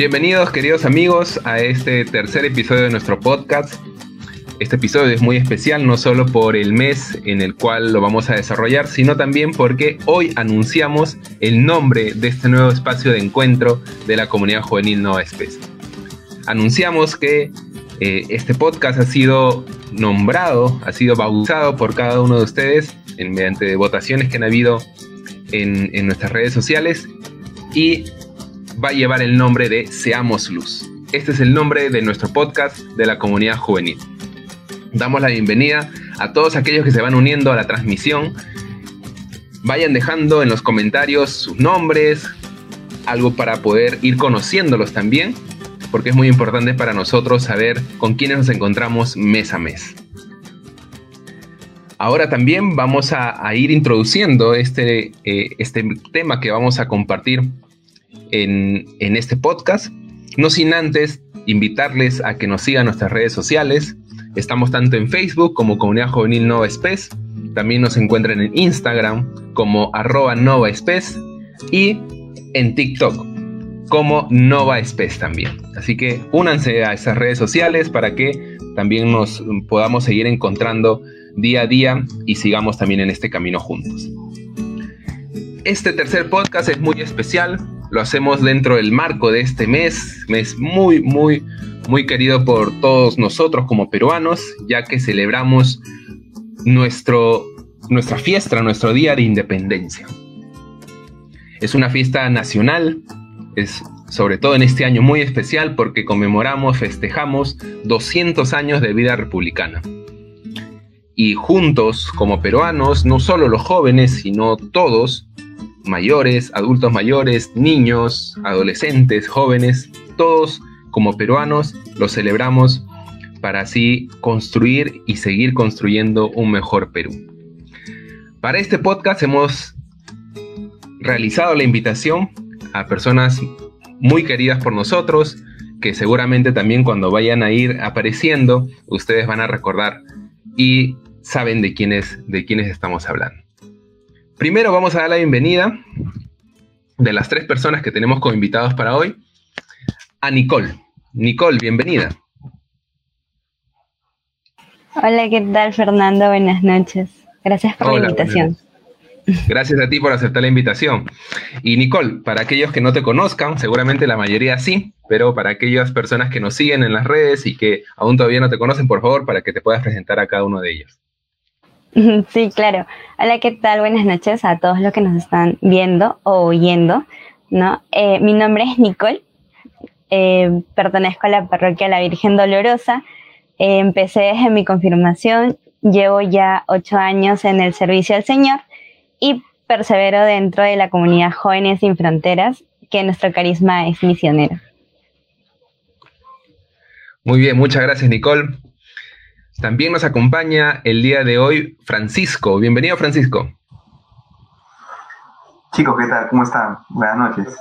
Bienvenidos queridos amigos a este tercer episodio de nuestro podcast. Este episodio es muy especial no solo por el mes en el cual lo vamos a desarrollar, sino también porque hoy anunciamos el nombre de este nuevo espacio de encuentro de la comunidad juvenil Nova Espes. Anunciamos que eh, este podcast ha sido nombrado, ha sido bautizado por cada uno de ustedes en, mediante votaciones que han habido en nuestras redes sociales y va a llevar el nombre de Seamos Luz. Este es el nombre de nuestro podcast de la comunidad juvenil. Damos la bienvenida a todos aquellos que se van uniendo a la transmisión. Vayan dejando en los comentarios sus nombres, algo para poder ir conociéndolos también, porque es muy importante para nosotros saber con quiénes nos encontramos mes a mes. Ahora también vamos a, ir introduciendo este, eh, este tema que vamos a compartir en, este podcast. No sin antes invitarles a que nos sigan nuestras redes sociales. Estamos tanto en Facebook como Comunidad Juvenil Nova Espes. También nos encuentran en Instagram como arroba Nova Espes y en TikTok como Nova Espes también. Así que únanse a esas redes sociales para que también nos podamos seguir encontrando día a día y sigamos también en este camino juntos. Este tercer podcast es muy especial lo hacemos dentro del marco de este mes, mes muy, muy, muy querido por todos nosotros como peruanos, ya que celebramos nuestro, nuestra fiesta, nuestro Día de Independencia. Es una fiesta nacional, es sobre todo en este año muy especial porque conmemoramos, festejamos 200 años de vida republicana. Y juntos, como peruanos, no solo los jóvenes, sino todos, mayores, adultos mayores, niños, adolescentes, jóvenes, todos como peruanos lo celebramos para así construir y seguir construyendo un mejor Perú. Para este podcast hemos realizado la invitación a personas muy queridas por nosotros, que seguramente también cuando vayan a ir apareciendo, ustedes van a recordar y saben de quiénes, de quiénes estamos hablando. Primero vamos a dar la bienvenida de las tres personas que tenemos como invitados para hoy a Nicole. Nicole, bienvenida. Hola, ¿qué tal Fernando? Buenas noches. Gracias por la invitación. Gracias a ti por aceptar la invitación. Y Nicole, para aquellos que no te conozcan, seguramente la mayoría sí, pero para aquellas personas que nos siguen en las redes y que aún todavía no te conocen, por favor, para que te puedas presentar a cada uno de ellos. Sí, claro. Hola, ¿qué tal? Buenas noches a todos los que nos están viendo o oyendo. ¿no? Eh, mi nombre es Nicole, eh, pertenezco a la parroquia La Virgen Dolorosa. Eh, empecé desde mi confirmación, llevo ya ocho años en el servicio al Señor y persevero dentro de la comunidad Jóvenes Sin Fronteras, que nuestro carisma es misionero. Muy bien, muchas gracias Nicole. También nos acompaña el día de hoy Francisco. Bienvenido, Francisco. Chicos, ¿qué tal? ¿Cómo están? Buenas noches.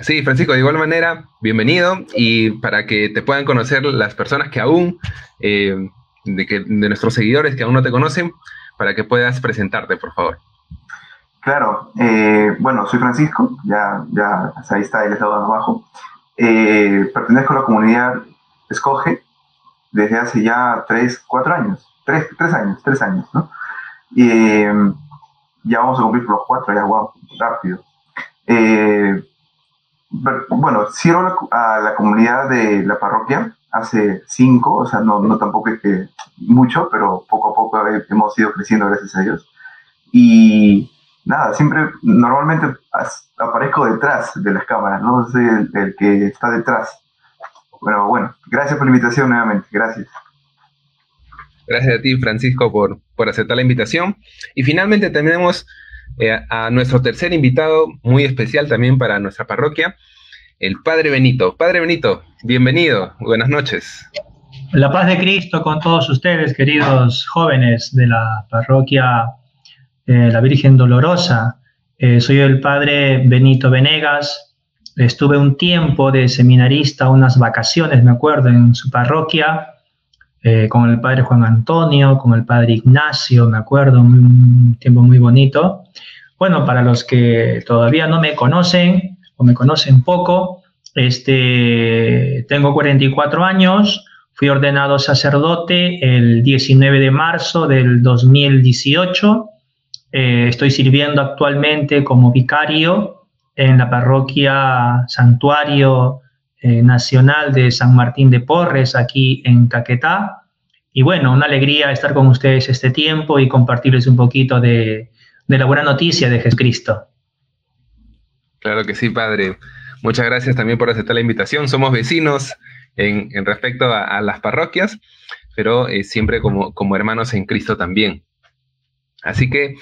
Sí, Francisco, de igual manera, bienvenido y para que te puedan conocer las personas que aún, eh, de, que, de nuestros seguidores que aún no te conocen, para que puedas presentarte, por favor. Claro, eh, bueno, soy Francisco, ya, ya ahí está el estado abajo. Eh, pertenezco a la comunidad Escoge, desde hace ya tres, cuatro años, tres, tres años, tres años, ¿no? Y em, ya vamos a cumplir los cuatro, ya, wow, rápido. Eh, bueno, sirvo a la comunidad de la parroquia hace cinco, o sea, no, no tampoco es que mucho, pero poco a poco hemos ido creciendo gracias a Dios. Y nada, siempre, normalmente aparezco detrás de las cámaras, ¿no? Soy el que está detrás bueno, bueno, gracias por la invitación nuevamente, gracias. Gracias a ti, Francisco, por, por aceptar la invitación. Y finalmente tenemos eh, a nuestro tercer invitado, muy especial también para nuestra parroquia, el Padre Benito. Padre Benito, bienvenido, buenas noches. La paz de Cristo con todos ustedes, queridos jóvenes de la parroquia eh, La Virgen Dolorosa. Eh, soy el Padre Benito Venegas, Estuve un tiempo de seminarista, unas vacaciones, me acuerdo, en su parroquia, eh, con el padre Juan Antonio, con el padre Ignacio, me acuerdo, un tiempo muy bonito. Bueno, para los que todavía no me conocen o me conocen poco, Este, tengo 44 años, fui ordenado sacerdote el 19 de marzo del 2018. Eh, estoy sirviendo actualmente como vicario en la parroquia Santuario eh, Nacional de San Martín de Porres, aquí en Caquetá. Y bueno, una alegría estar con ustedes este tiempo y compartirles un poquito de, la buena noticia de Jesucristo. Claro que sí, Padre. Muchas gracias también por aceptar la invitación. Somos vecinos en, respecto a, las parroquias, pero eh, siempre como, como hermanos en Cristo también. Así que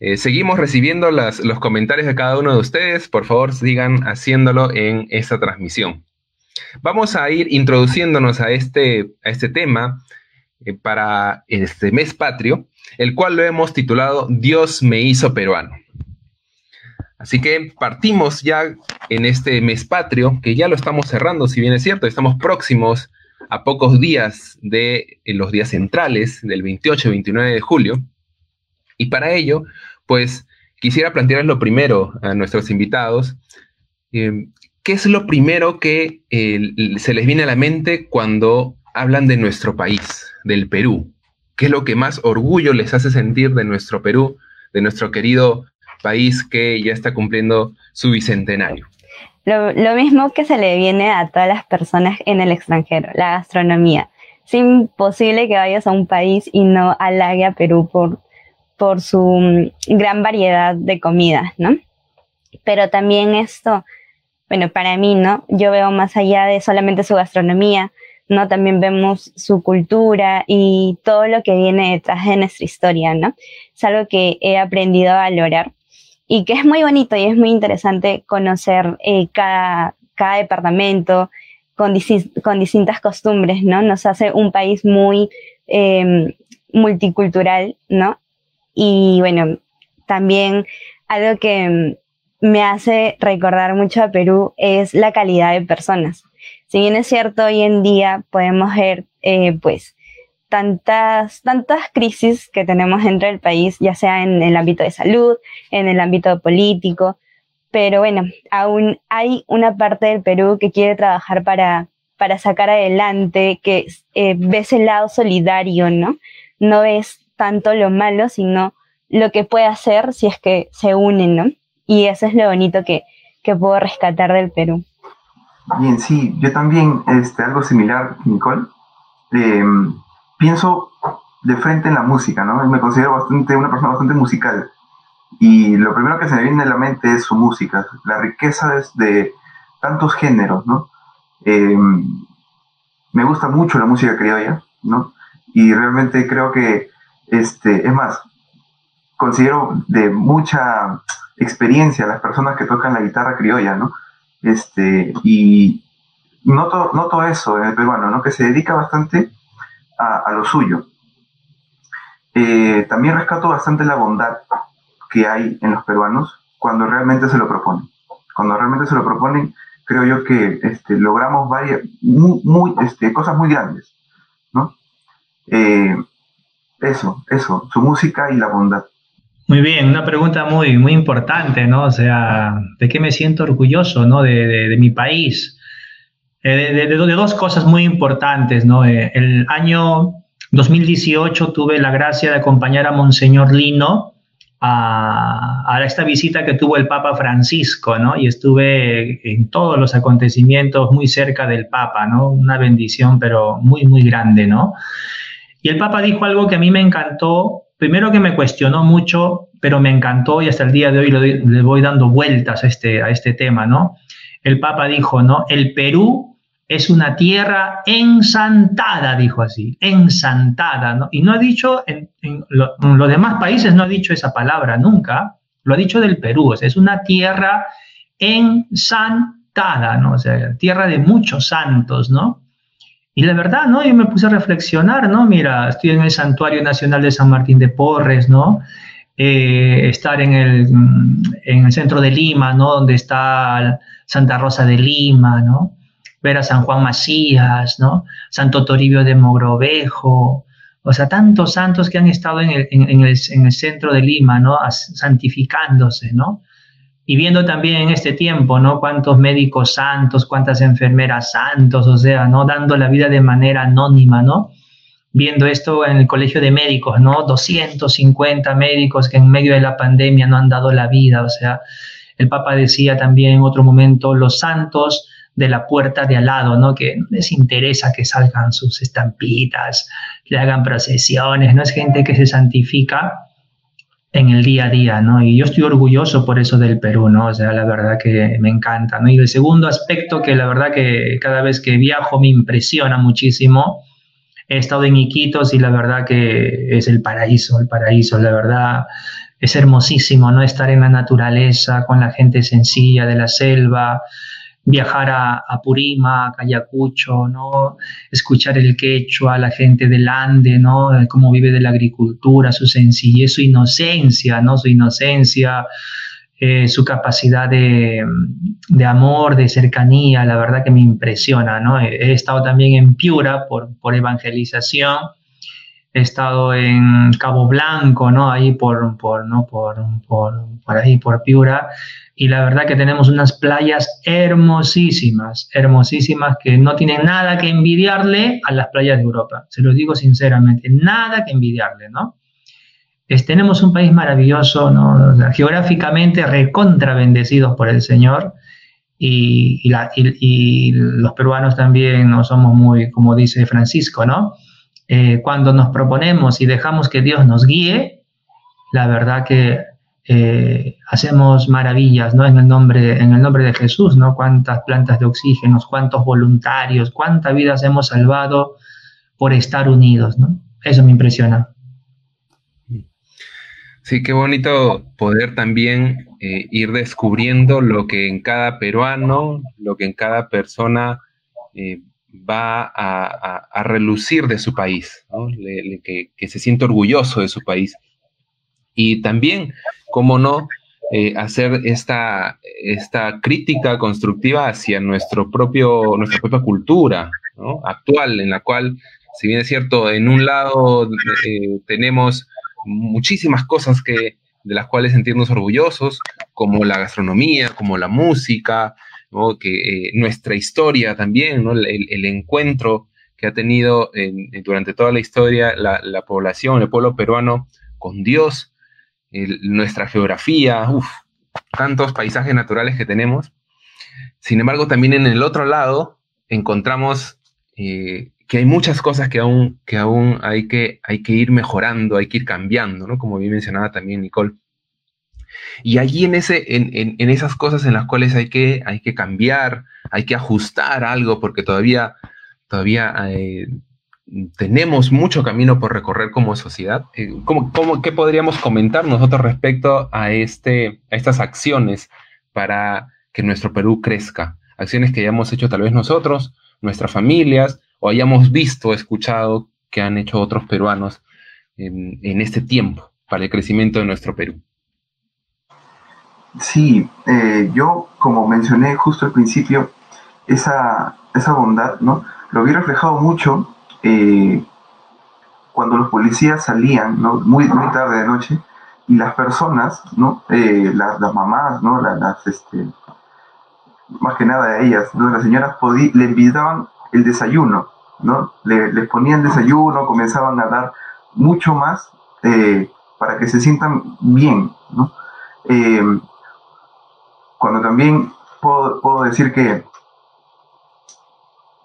eh, seguimos recibiendo los comentarios de cada uno de ustedes. Por favor, sigan haciéndolo en esta transmisión. Vamos a ir introduciéndonos a este, a este tema eh, para este mes patrio, el cual lo hemos titulado Dios me hizo peruano. Así que partimos ya en este mes patrio, que ya lo estamos cerrando, si bien es cierto, estamos próximos a pocos días de los días centrales del 28 y 29 de julio. Y para ello, pues quisiera plantearles lo primero a nuestros invitados. Eh, ¿Qué es lo primero que se les viene a la mente cuando hablan de nuestro país, del Perú? ¿Qué es lo que más orgullo les hace sentir de nuestro Perú, de nuestro querido país que ya está cumpliendo su bicentenario? Lo, lo, mismo que se le viene a todas las personas en el extranjero, la gastronomía. Es imposible que vayas a un país y no halague a Perú por por su mm, gran variedad de comidas, ¿no? Pero también esto, bueno, para mí, ¿no? Yo veo más allá de solamente su gastronomía, ¿no? También vemos su cultura y todo lo que viene detrás de nuestra historia, ¿no? Es algo que he aprendido a valorar y que es muy bonito y es muy interesante conocer eh, cada, cada departamento con, con, distintas costumbres, ¿no? Nos hace un país muy eh, multicultural, ¿no? Y bueno, también algo que me hace recordar mucho a Perú es la calidad de personas. Si bien es cierto, hoy en día podemos ver, eh, pues, tantas, tantas crisis que tenemos dentro del país, ya sea en el ámbito de salud, en el ámbito político, pero bueno, aún hay una parte del Perú que quiere trabajar para, para sacar adelante, que eh, ves el lado solidario, ¿no? No ves tanto lo malo, sino lo que puede hacer si es que se unen, ¿no? Y eso es lo bonito que, que puedo rescatar del Perú. Bien, sí, yo también, este, algo similar, Nicole. Em, pienso de frente en la música, ¿no? Me considero bastante, una persona bastante musical. Y lo primero que se me viene a la mente es su música, la riqueza de, tantos géneros, ¿no? Em, me gusta mucho la música criolla, ¿no? Y realmente creo que este, es más, considero de mucha experiencia las personas que tocan la guitarra criolla, ¿no? Este, y noto, noto eso en el peruano, ¿no? Que se dedica bastante a, lo suyo. Eh, también rescato bastante la bondad que hay en los peruanos cuando realmente se lo proponen. Cuando realmente se lo proponen, creo yo que este, logramos varias, muy, este, cosas muy grandes, ¿no? Eh, eso, eso, su música y la bondad. Muy bien, una pregunta muy, muy importante, ¿no? O sea, ¿de qué me siento orgulloso, ¿no? De, de, mi país. Eh, de, de, dos cosas muy importantes, ¿no? Eh, el año 2018 tuve la gracia de acompañar a Monseñor Lino a, a, esta visita que tuvo el Papa Francisco, ¿no? Y estuve en todos los acontecimientos muy cerca del Papa, ¿no? Una bendición, pero muy, muy grande, ¿no? Y el Papa dijo algo que a mí me encantó, primero que me cuestionó mucho, pero me encantó y hasta el día de hoy le, voy dando vueltas a este, a este tema, ¿no? El Papa dijo, ¿no? El Perú es una tierra ensantada, dijo así, ensantada, ¿no? Y no ha dicho, en, los demás países no ha dicho esa palabra nunca, lo ha dicho del Perú, es una tierra ensantada, ¿no? O sea, tierra de muchos santos, ¿no? Y la verdad, ¿no? Yo me puse a reflexionar, ¿no? Mira, estoy en el Santuario Nacional de San Martín de Porres, ¿no? Eh, estar en el, en el centro de Lima, ¿no? Donde está Santa Rosa de Lima, ¿no? Ver a San Juan Macías, ¿no? Santo Toribio de Mogrovejo, o sea, tantos santos que han estado en el, en, el, en el centro de Lima, ¿no? Santificándose, ¿no? Y viendo también en este tiempo, ¿no? Cuántos médicos santos, cuántas enfermeras santos, o sea, ¿no? Dando la vida de manera anónima, ¿no? Viendo esto en el colegio de médicos, ¿no? 250 médicos que en medio de la pandemia no han dado la vida, o sea, el Papa decía también en otro momento, los santos de la puerta de al lado, ¿no? Que no les interesa que salgan sus estampitas, que hagan procesiones, no es gente que se santifica, en el día a día, ¿no? Y yo estoy orgulloso por eso del Perú, ¿no? O sea, la verdad que me encanta, ¿no? Y el segundo aspecto que la verdad que cada vez que viajo me impresiona muchísimo, he estado en Iquitos y la verdad que es el paraíso, el paraíso, la verdad es hermosísimo, ¿no? Estar en la naturaleza, con la gente sencilla de la selva, viajar a, a, Purima, a Ayacucho, ¿no? escuchar el quechua, la gente del Ande, ¿no? cómo vive de la agricultura, su sencillez, su inocencia, ¿no? su inocencia, eh, su capacidad de, de, amor, de cercanía, la verdad que me impresiona. ¿no? He, estado también en Piura por, por evangelización, he estado en Cabo Blanco, ¿no? ahí por, por, ¿no? por, por, por ahí, por Piura y la verdad que tenemos unas playas hermosísimas, hermosísimas que no tienen nada que envidiarle a las playas de Europa. Se lo digo sinceramente, nada que envidiarle, ¿no? tenemos un país maravilloso, geográficamente recontra bendecidos por el Señor y, y, los peruanos también no somos muy, como dice Francisco, ¿no? Eh, cuando nos proponemos y dejamos que Dios nos guíe, la verdad que hacemos maravillas, ¿no? En el, nombre, en el nombre de Jesús, ¿no? Cuántas plantas de oxígeno, cuántos voluntarios, cuántas vidas hemos salvado por estar unidos, ¿no? Eso me impresiona. Sí, qué bonito poder también eh, ir descubriendo lo que en cada peruano, lo que en cada persona eh, va a, relucir de su país, ¿no? que, que, se siente orgulloso de su país. Y también cómo no eh, hacer esta, esta crítica constructiva hacia nuestro propio, nuestra propia cultura actual, en la cual, si bien es cierto, en un lado eh, tenemos muchísimas cosas que, de las cuales sentirnos orgullosos, como la gastronomía, como la música, que eh, nuestra historia también, el, encuentro que ha tenido durante toda la historia la, la población, el pueblo peruano con Dios, nuestra geografía, tantos paisajes naturales que tenemos. Sin embargo, también en el otro lado encontramos eh, que hay muchas cosas que aún, que aún hay, que, hay que ir mejorando, hay que ir cambiando, ¿no? Como bien mencionaba también Nicole. Y allí en, ese, en, en, esas cosas en las cuales hay que, hay que cambiar, hay que ajustar algo, porque todavía, todavía eh, tenemos mucho camino por recorrer como sociedad. Eh, ¿Cómo, cómo, qué podríamos comentar nosotros respecto a, este, a estas acciones para que nuestro Perú crezca? Acciones que hayamos hecho tal vez nosotros, nuestras familias, o hayamos visto, escuchado que han hecho otros peruanos en, este tiempo para el crecimiento de nuestro Perú. Sí, eh, yo como mencioné justo al principio, esa, esa bondad, ¿no? Lo vi reflejado mucho eh, cuando los policías salían. Muy, muy tarde de noche, y las personas, ¿no? Eh, las, mamás, ¿no? Las, este, más que nada ellas, ¿no? Las señoras le invitaban el desayuno, ¿no? Le, les ponían desayuno, comenzaban a dar mucho más eh, para que se sientan bien, ¿no? cuando también puedo, puedo decir que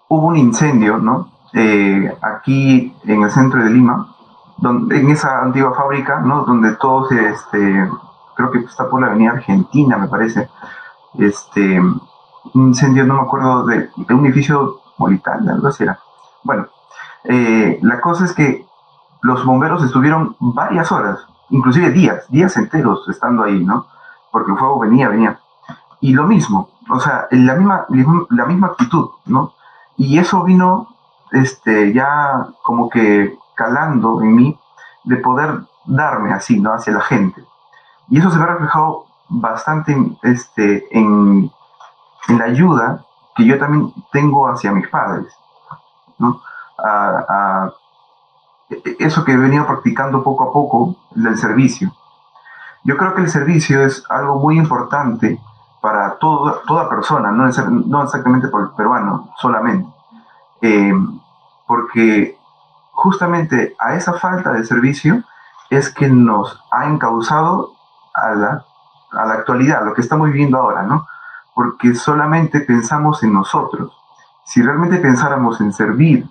hubo un incendio, ¿no? Eh, aquí en el centro de Lima, donde, en esa antigua fábrica, ¿no? Donde todos, este, creo que está por la avenida Argentina, me parece, este, un incendio, no me acuerdo, de, un edificio militar, algo así era. Bueno, eh, la cosa es que los bomberos estuvieron varias horas, inclusive días, días enteros estando ahí, ¿no? Porque el fuego venía, venía. Y lo mismo, o sea, la misma, la misma actitud, ¿no? Y eso vino este, ya como que calando en mí de poder darme así, ¿no? Hacia la gente. Y eso se ve reflejado bastante este, en, en la ayuda que yo también tengo hacia mis padres, ¿no? eso que he venido practicando poco a poco del servicio. Yo creo que el servicio es algo muy importante para todo, toda persona, no, no exactamente por el peruano solamente, eh, porque justamente a esa falta de servicio es que nos ha encauzado a la, a la actualidad, lo que estamos viviendo ahora, ¿no? Porque solamente pensamos en nosotros. Si realmente pensáramos en servir,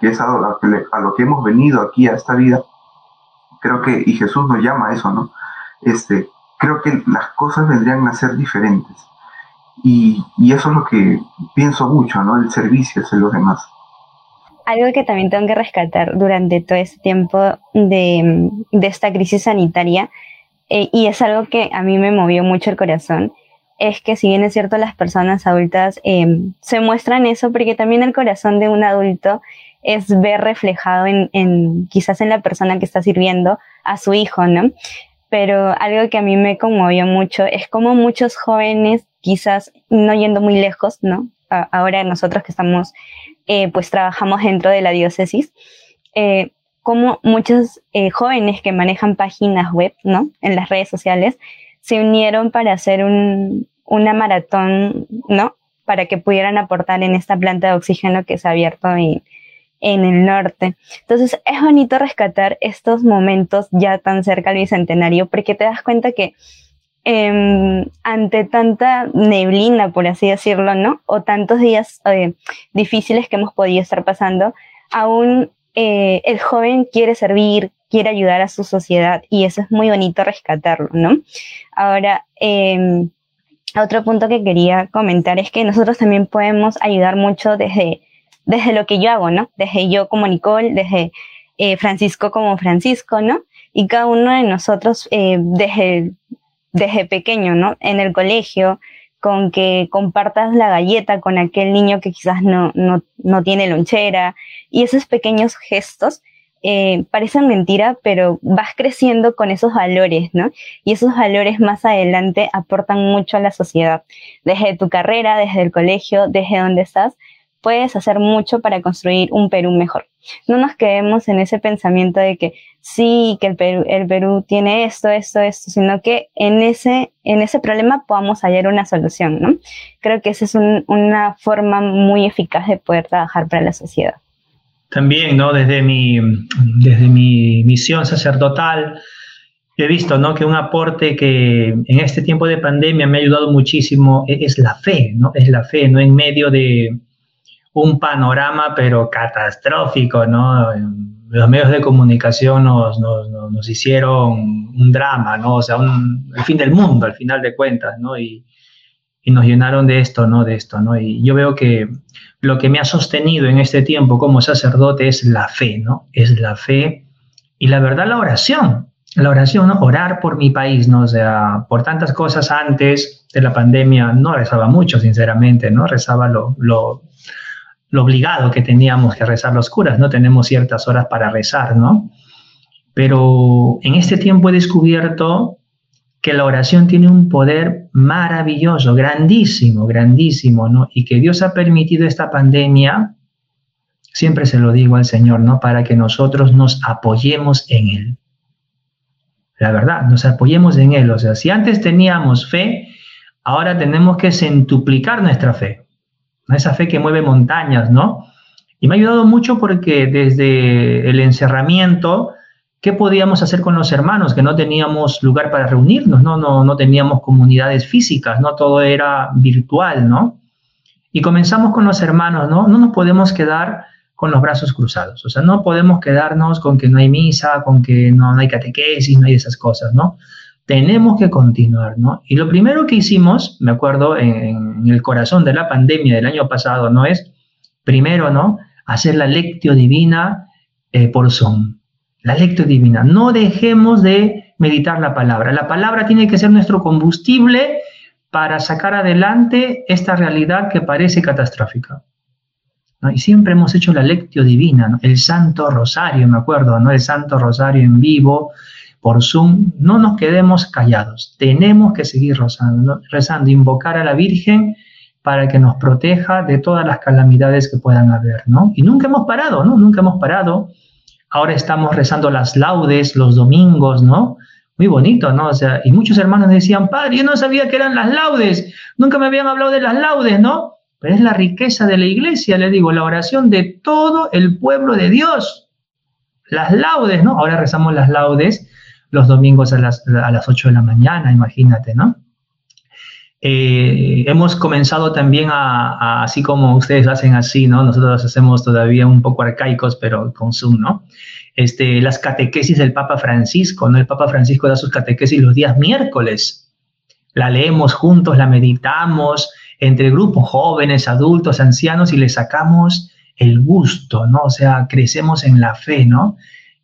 que es a lo que, a lo que hemos venido aquí a esta vida, creo que, y Jesús nos llama a eso, ¿no? Este, creo que las cosas vendrían a ser diferentes. Y, y eso es lo que pienso mucho, ¿no? El servicio hacia los demás algo que también tengo que rescatar durante todo este tiempo de, esta crisis sanitaria, eh, y es algo que a mí me movió mucho el corazón, es que si bien es cierto las personas adultas em, se muestran eso, porque también el corazón de un adulto es ver reflejado en, en, quizás en la persona que está sirviendo a su hijo, ¿no? Pero algo que a mí me conmovió mucho es como muchos jóvenes, quizás no yendo muy lejos, ¿no? ahora nosotros que estamos eh, pues trabajamos dentro de la diócesis, eh, como muchos eh, jóvenes que manejan páginas web, ¿no? En las redes sociales, se unieron para hacer un, una maratón, ¿no? Para que pudieran aportar en esta planta de oxígeno que se ha abierto en, en el norte. Entonces es bonito rescatar estos momentos ya tan cerca al bicentenario porque te das cuenta que Em, ante tanta neblina, por así decirlo, ¿no? O tantos días eh, difíciles que hemos podido estar pasando, aún eh, el joven quiere servir, quiere ayudar a su sociedad y eso es muy bonito rescatarlo, ¿no? Ahora, em, otro punto que quería comentar es que nosotros también podemos ayudar mucho desde, desde lo que yo hago, ¿no? Desde yo como Nicole, desde eh, Francisco como Francisco, ¿no? Y cada uno de nosotros, desde desde pequeño, ¿no? En el colegio, con que compartas la galleta con aquel niño que quizás no, no, no tiene lonchera. Y esos pequeños gestos eh, parecen mentira, pero vas creciendo con esos valores, ¿no? Y esos valores más adelante aportan mucho a la sociedad. Desde tu carrera, desde el colegio, desde donde estás, puedes hacer mucho para construir un Perú mejor. No nos quedemos en ese pensamiento de que sí, que el Perú, el Perú tiene esto, esto, esto, sino que en ese, en ese problema podamos hallar una solución, ¿no? Creo que esa es una forma muy eficaz de poder trabajar para la sociedad. También, ¿no? Desde mi, desde mi misión sacerdotal, he visto, ¿no? Que un aporte que en este tiempo de pandemia me ha ayudado muchísimo e-, es la fe, ¿no? Es la fe, ¿no? En medio de, un panorama pero catastrófico, ¿no? Los medios de comunicación nos, hicieron un drama, ¿no? O sea, un, el fin del mundo al final de cuentas, ¿no? Y, nos llenaron de esto, ¿no? De esto, ¿no? Y yo veo que lo que me ha sostenido en este tiempo como sacerdote es la fe, ¿no? Es la fe y la verdad la oración. La oración, ¿no? Orar por mi país, ¿no? O sea, por tantas cosas antes de la pandemia no rezaba mucho, sinceramente, ¿no? Rezaba lo lo obligado que teníamos que rezar los curas, no tenemos ciertas horas para rezar, ¿no? Pero en este tiempo he descubierto que la oración tiene un poder maravilloso, grandísimo, grandísimo, ¿no? Y que Dios ha permitido esta pandemia, siempre se lo digo al Señor, ¿no? Para que nosotros nos apoyemos en Él. La verdad, nos apoyemos en Él. O sea, si antes teníamos fe, ahora tenemos que centuplicar nuestra fe esa fe que mueve montañas, ¿no? Y me ha ayudado mucho porque desde el encerramiento, ¿qué podíamos hacer con los hermanos? Que no teníamos lugar para reunirnos, ¿no? No, no teníamos comunidades físicas, ¿no? Todo era virtual, ¿no? Y comenzamos con los hermanos, ¿no? No nos podemos quedar con los brazos cruzados, o sea, no podemos quedarnos con que no hay misa, con que no, hay catequesis, no hay esas cosas, ¿no? Tenemos que continuar, ¿no? Y lo primero que hicimos, me acuerdo, en, el corazón de la pandemia del año pasado, ¿no? Es, primero, ¿no? Hacer la lectio divina eh, por Zoom. La lectio divina. No dejemos de meditar la palabra. La palabra tiene que ser nuestro combustible para sacar adelante esta realidad que parece catastrófica. Y siempre hemos hecho la lectio divina, ¿no? el Santo Rosario, me acuerdo, ¿no? El Santo Rosario en vivo, por Zoom, no nos quedemos callados. Tenemos que seguir rezando, rezando, invocar a la Virgen para que nos proteja de todas las calamidades que puedan haber, ¿no? Y nunca hemos parado, ¿no? Nunca hemos parado. Ahora estamos rezando las laudes los domingos, ¿no? muy bonito, ¿no? O sea, y muchos hermanos decían, padre, yo no sabía que eran las laudes, nunca me habían hablado de las laudes, ¿no? Pero es la riqueza de la iglesia, le digo, la oración de todo el pueblo de Dios. Las laudes, ¿no? Ahora rezamos las laudes los domingos a las, a las 8 de la mañana, imagínate, ¿no? Eh, hemos comenzado también a, así como ustedes hacen así, ¿no? Nosotros hacemos todavía un poco arcaicos, pero con Zoom, ¿no? Este, las catequesis del Papa Francisco, ¿no? El Papa Francisco da sus catequesis los días miércoles. La leemos juntos, la meditamos entre grupos jóvenes, adultos, ancianos y le sacamos el gusto, ¿no? O sea, crecemos en la fe, ¿no?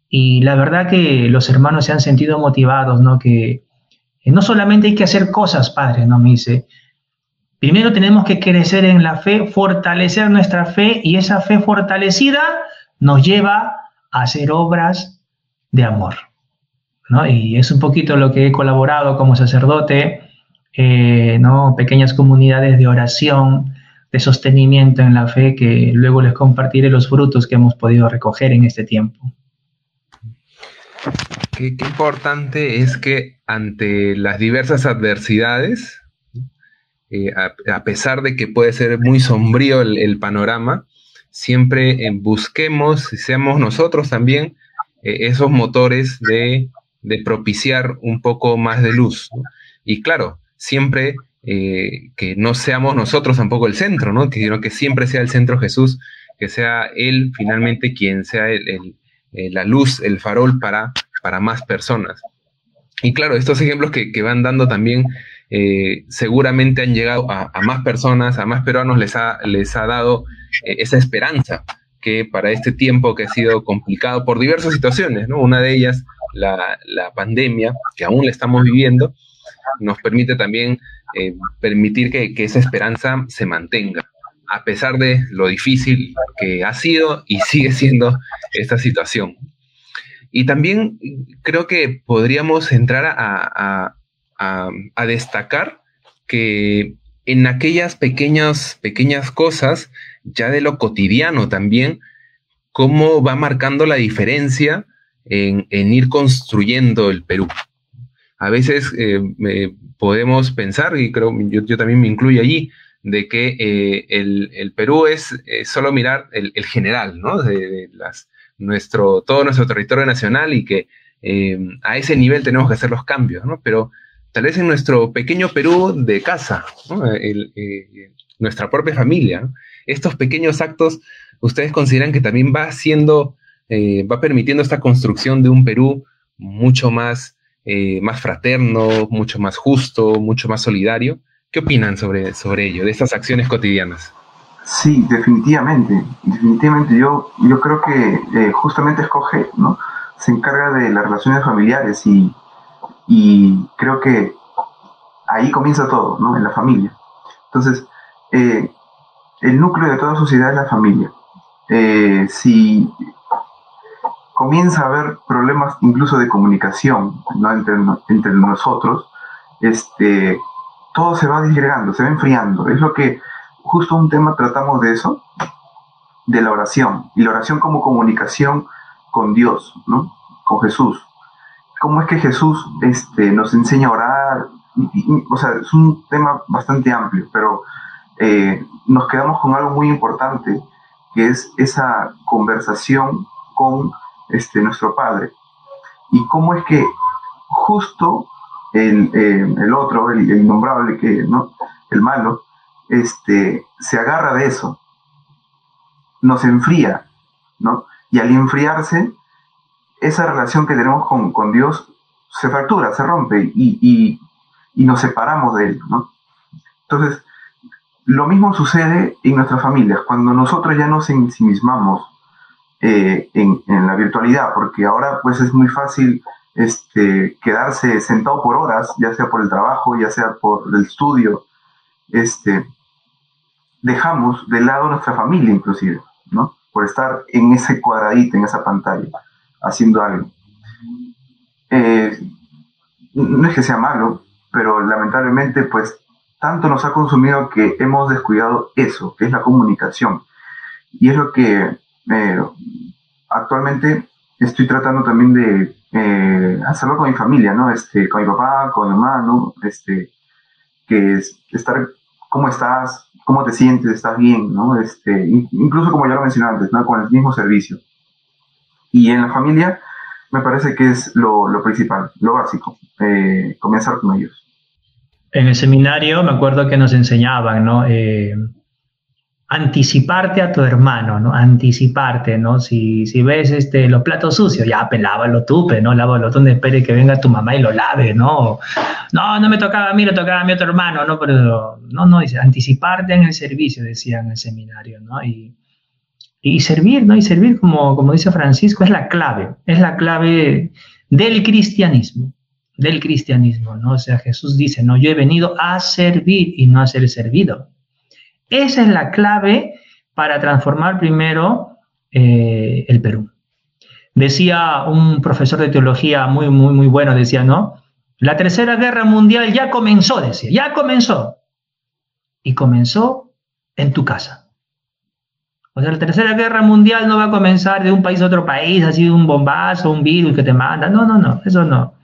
Y la verdad que los hermanos se han sentido motivados, ¿no? Que no solamente hay que hacer cosas, Padre, ¿no? Me dice, primero tenemos que crecer en la fe, fortalecer nuestra fe y esa fe fortalecida nos lleva a hacer obras de amor, ¿no? Y es un poquito lo que he colaborado como sacerdote, eh, ¿no? Pequeñas comunidades de oración, de sostenimiento en la fe que luego les compartiré los frutos que hemos podido recoger en este tiempo. Qué, importante es que ante las diversas adversidades, eh, a, pesar de que puede ser muy sombrío el, panorama, siempre eh, busquemos y seamos nosotros también eh, esos motores de, propiciar un poco más de luz. Y claro, siempre que no seamos nosotros tampoco el centro, ¿no? sino que siempre sea el centro Jesús, que sea Él finalmente quien sea el eh, la luz, el farol para, para más personas. Y claro, estos ejemplos que, van dando también eh, seguramente han llegado a, más personas, a más peruanos les ha, les ha dado eh, esa esperanza que para este tiempo que ha sido complicado por diversas situaciones, ¿no? Una de ellas, la, pandemia, que aún la estamos viviendo, nos permite también permitir que, que esa esperanza se mantenga a pesar de lo difícil que ha sido y sigue siendo esta situación. Y también creo que podríamos entrar a, destacar que en aquellas pequeñas, pequeñas cosas, ya de lo cotidiano también, cómo va marcando la diferencia en, ir construyendo el Perú. A veces eh, podemos pensar, y creo yo, yo también me incluyo allí, de que eh, el, Perú es eh, solo mirar el, general, ¿no? De, nuestro, todo nuestro territorio nacional y que eh, a ese nivel tenemos que hacer los cambios, ¿no? Pero tal vez en nuestro pequeño Perú de casa, nuestra propia familia, estos pequeños actos, ¿ustedes consideran que también va haciendo, va permitiendo esta construcción de un Perú mucho más, más fraterno, mucho más justo, mucho más solidario? ¿Qué opinan sobre, sobre ello, de estas acciones cotidianas? Sí, definitivamente, definitivamente. Yo, yo creo que eh, justamente Escoge, ¿no? Se encarga de las relaciones familiares y, y creo que ahí comienza todo, ¿no? En la familia. Entonces, eh, el núcleo de toda sociedad es la familia. Eh, si comienza a haber problemas incluso de comunicación ¿no? entre, entre nosotros, este, todo se va disgregando, se va enfriando. Es lo que justo un tema tratamos de eso, de la oración, y la oración como comunicación con Dios, ¿no? Con Jesús. ¿Cómo es que Jesús este, nos enseña a orar? o sea, es un tema bastante amplio, pero eh, nos quedamos con algo muy importante, que es esa conversación con este, nuestro Padre. Y cómo es que justo el, eh, el otro, el, innombrable, que, ¿no? el malo, este, se agarra de eso, nos enfría, ¿no? Y al enfriarse, esa relación que tenemos con, con Dios se fractura, se rompe y, y, y, nos separamos de Él, ¿no? Entonces, lo mismo sucede en nuestras familias, cuando nosotros ya nos ensimismamos eh, en, en, la virtualidad, porque ahora pues es muy fácil este, quedarse sentado por horas, ya sea por el trabajo, ya sea por el estudio, este, dejamos de lado nuestra familia inclusive, ¿no? Por estar en ese cuadradito, en esa pantalla, haciendo algo. Eh, no es que sea malo, pero lamentablemente, pues, tanto nos ha consumido que hemos descuidado eso, que es la comunicación. Y es lo que eh, actualmente estoy tratando también de eh, hacerlo con mi familia, ¿no? Este, con mi papá, con mi hermano, este, que es estar, ¿cómo estás? ¿Cómo te sientes? ¿Estás bien? ¿no? Este, incluso como ya lo mencioné antes, ¿no? Con el mismo servicio. Y en la familia me parece que es lo, lo principal, lo básico, eh, comenzar con ellos. En el seminario me acuerdo que nos enseñaban, ¿no? Eh, anticiparte a tu hermano, ¿no? Anticiparte, ¿no? Si, si ves este, los platos sucios, ya, pues lávalo tú, pues, ¿no? Lávalo tú, espere que venga tu mamá y lo lave, ¿no? No, no me tocaba a mí, lo tocaba a mi otro hermano, ¿no? Pero, no, no, dice, anticiparte en el servicio, decía en el seminario, ¿no? Y, y servir, ¿no? Y servir, como, como dice Francisco, es la clave, es la clave del cristianismo, del cristianismo, ¿no? O sea, Jesús dice, no, yo he venido a servir y no a ser servido. Esa es la clave para transformar primero eh, el Perú. Decía un profesor de teología muy, muy, muy bueno, decía, ¿no? La tercera guerra mundial ya comenzó, decía, ya comenzó. Y comenzó en tu casa. O sea, la tercera guerra mundial no va a comenzar de un país a otro país, así un bombazo, un virus que te manda. No, no, no, eso no.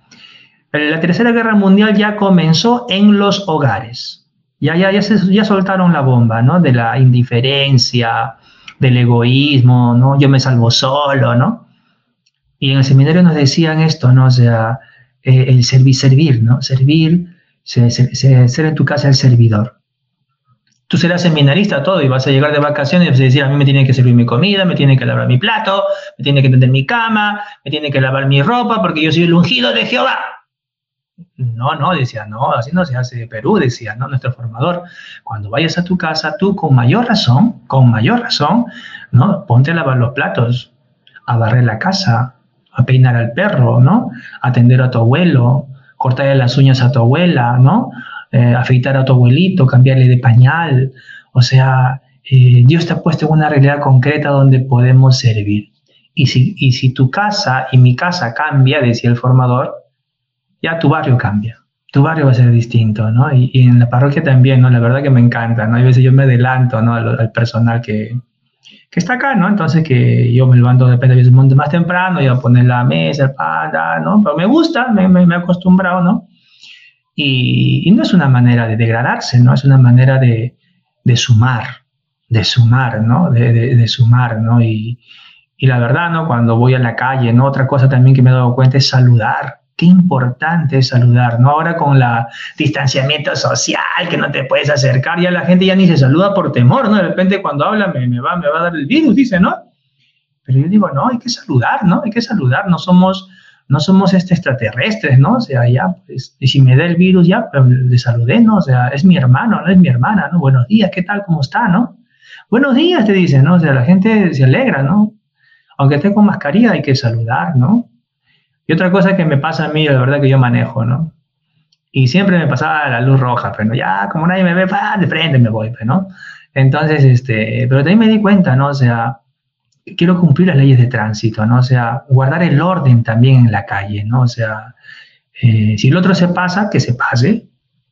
La tercera guerra mundial ya comenzó en los hogares. Ya, ya, ya, ya soltaron la bomba, ¿no? De la indiferencia, del egoísmo, ¿no? Yo me salvo solo, ¿no? Y en el seminario nos decían esto, ¿no? O sea, eh, el servir, servir, ¿no? Servir, ser, en tu casa el servidor. Tú serás seminarista todo y vas a llegar de vacaciones y decir, a mí me tiene que servir mi comida, me tiene que lavar mi plato, me tiene que tender mi cama, me tiene que lavar mi ropa porque yo soy el ungido de Jehová. No, no, decía, no, así no se hace Perú, decía, ¿no? Nuestro formador. Cuando vayas a tu casa, tú con mayor razón, con mayor razón, ¿no? Ponte a lavar los platos, a barrer la casa, a peinar al perro, ¿no? Atender a tu abuelo, cortarle las uñas a tu abuela, ¿no? Eh, afeitar a tu abuelito, cambiarle de pañal. O sea, eh, Dios te ha puesto en una realidad concreta donde podemos servir. Y si, y si tu casa y mi casa cambia, decía el formador, ya tu barrio cambia. Tu barrio va a ser distinto, ¿no? Y, en la parroquia también, ¿no? La verdad que me encanta, ¿no? Hay veces yo me adelanto, ¿no? Al, personal que, que, está acá, ¿no? Entonces que yo me levanto, depende, a veces más temprano y a poner la mesa, el pan, ¿no? Pero me gusta, me, me, he acostumbrado, ¿no? Y, y, no es una manera de degradarse, ¿no? Es una manera de, de sumar, de sumar, ¿no? De, de, de sumar, ¿no? Y, y, la verdad, ¿no? Cuando voy a la calle, ¿no? Otra cosa también que me he dado cuenta es saludar, Qué importante es saludar, ¿no? Ahora con la distanciamiento social, que no te puedes acercar, ya la gente ya ni se saluda por temor, ¿no? De repente cuando habla me, va, me va a dar el virus, dice, ¿no? Pero yo digo, no, hay que saludar, ¿no? Hay que saludar, no somos, no somos este extraterrestres, ¿no? O sea, ya, pues, y si me da el virus, ya, pues, le saludé, ¿no? O sea, es mi hermano, no es mi hermana, ¿no? Buenos días, ¿qué tal? ¿Cómo está, no? Buenos días, te dicen, ¿no? O sea, la gente se alegra, ¿no? Aunque esté con mascarilla, hay que saludar, ¿no? Y otra cosa que me pasa a mí, la verdad que yo manejo, ¿no? Y siempre me pasaba la luz roja, pero ya como nadie me ve, de frente me voy, pues, ¿no? Entonces, este, pero también me di cuenta, ¿no? O sea, quiero cumplir las leyes de tránsito, ¿no? O sea, guardar el orden también en la calle, ¿no? O sea, eh, si el otro se pasa, que se pase,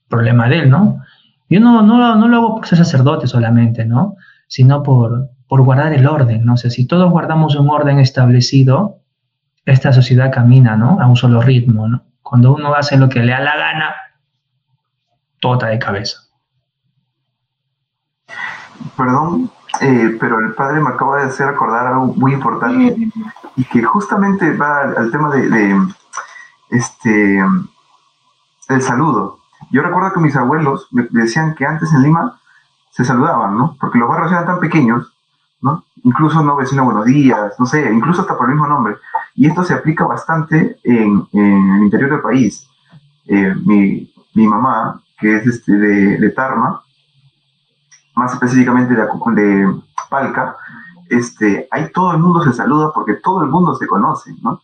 problema de él, ¿no? Yo no, no, no lo hago por ser sacerdote solamente, ¿no? Sino por, por guardar el orden, ¿no? O sea, si todos guardamos un orden establecido, esta sociedad camina, ¿no? A un solo ritmo, ¿no? Cuando uno hace lo que le da la gana, tota de cabeza. Perdón, eh, pero el padre me acaba de hacer acordar algo muy importante y que justamente va al, tema de, este el saludo. Yo recuerdo que mis abuelos me decían que antes en Lima se saludaban, ¿no? Porque los barrios eran tan pequeños, ¿no? Incluso no vecino buenos días, no sé, incluso hasta por el mismo nombre. Y esto se aplica bastante en, el interior del país. Eh, mi, mamá, que es este de, Tarma, más específicamente de, Palca, este, ahí todo el mundo se saluda porque todo el mundo se conoce, ¿no?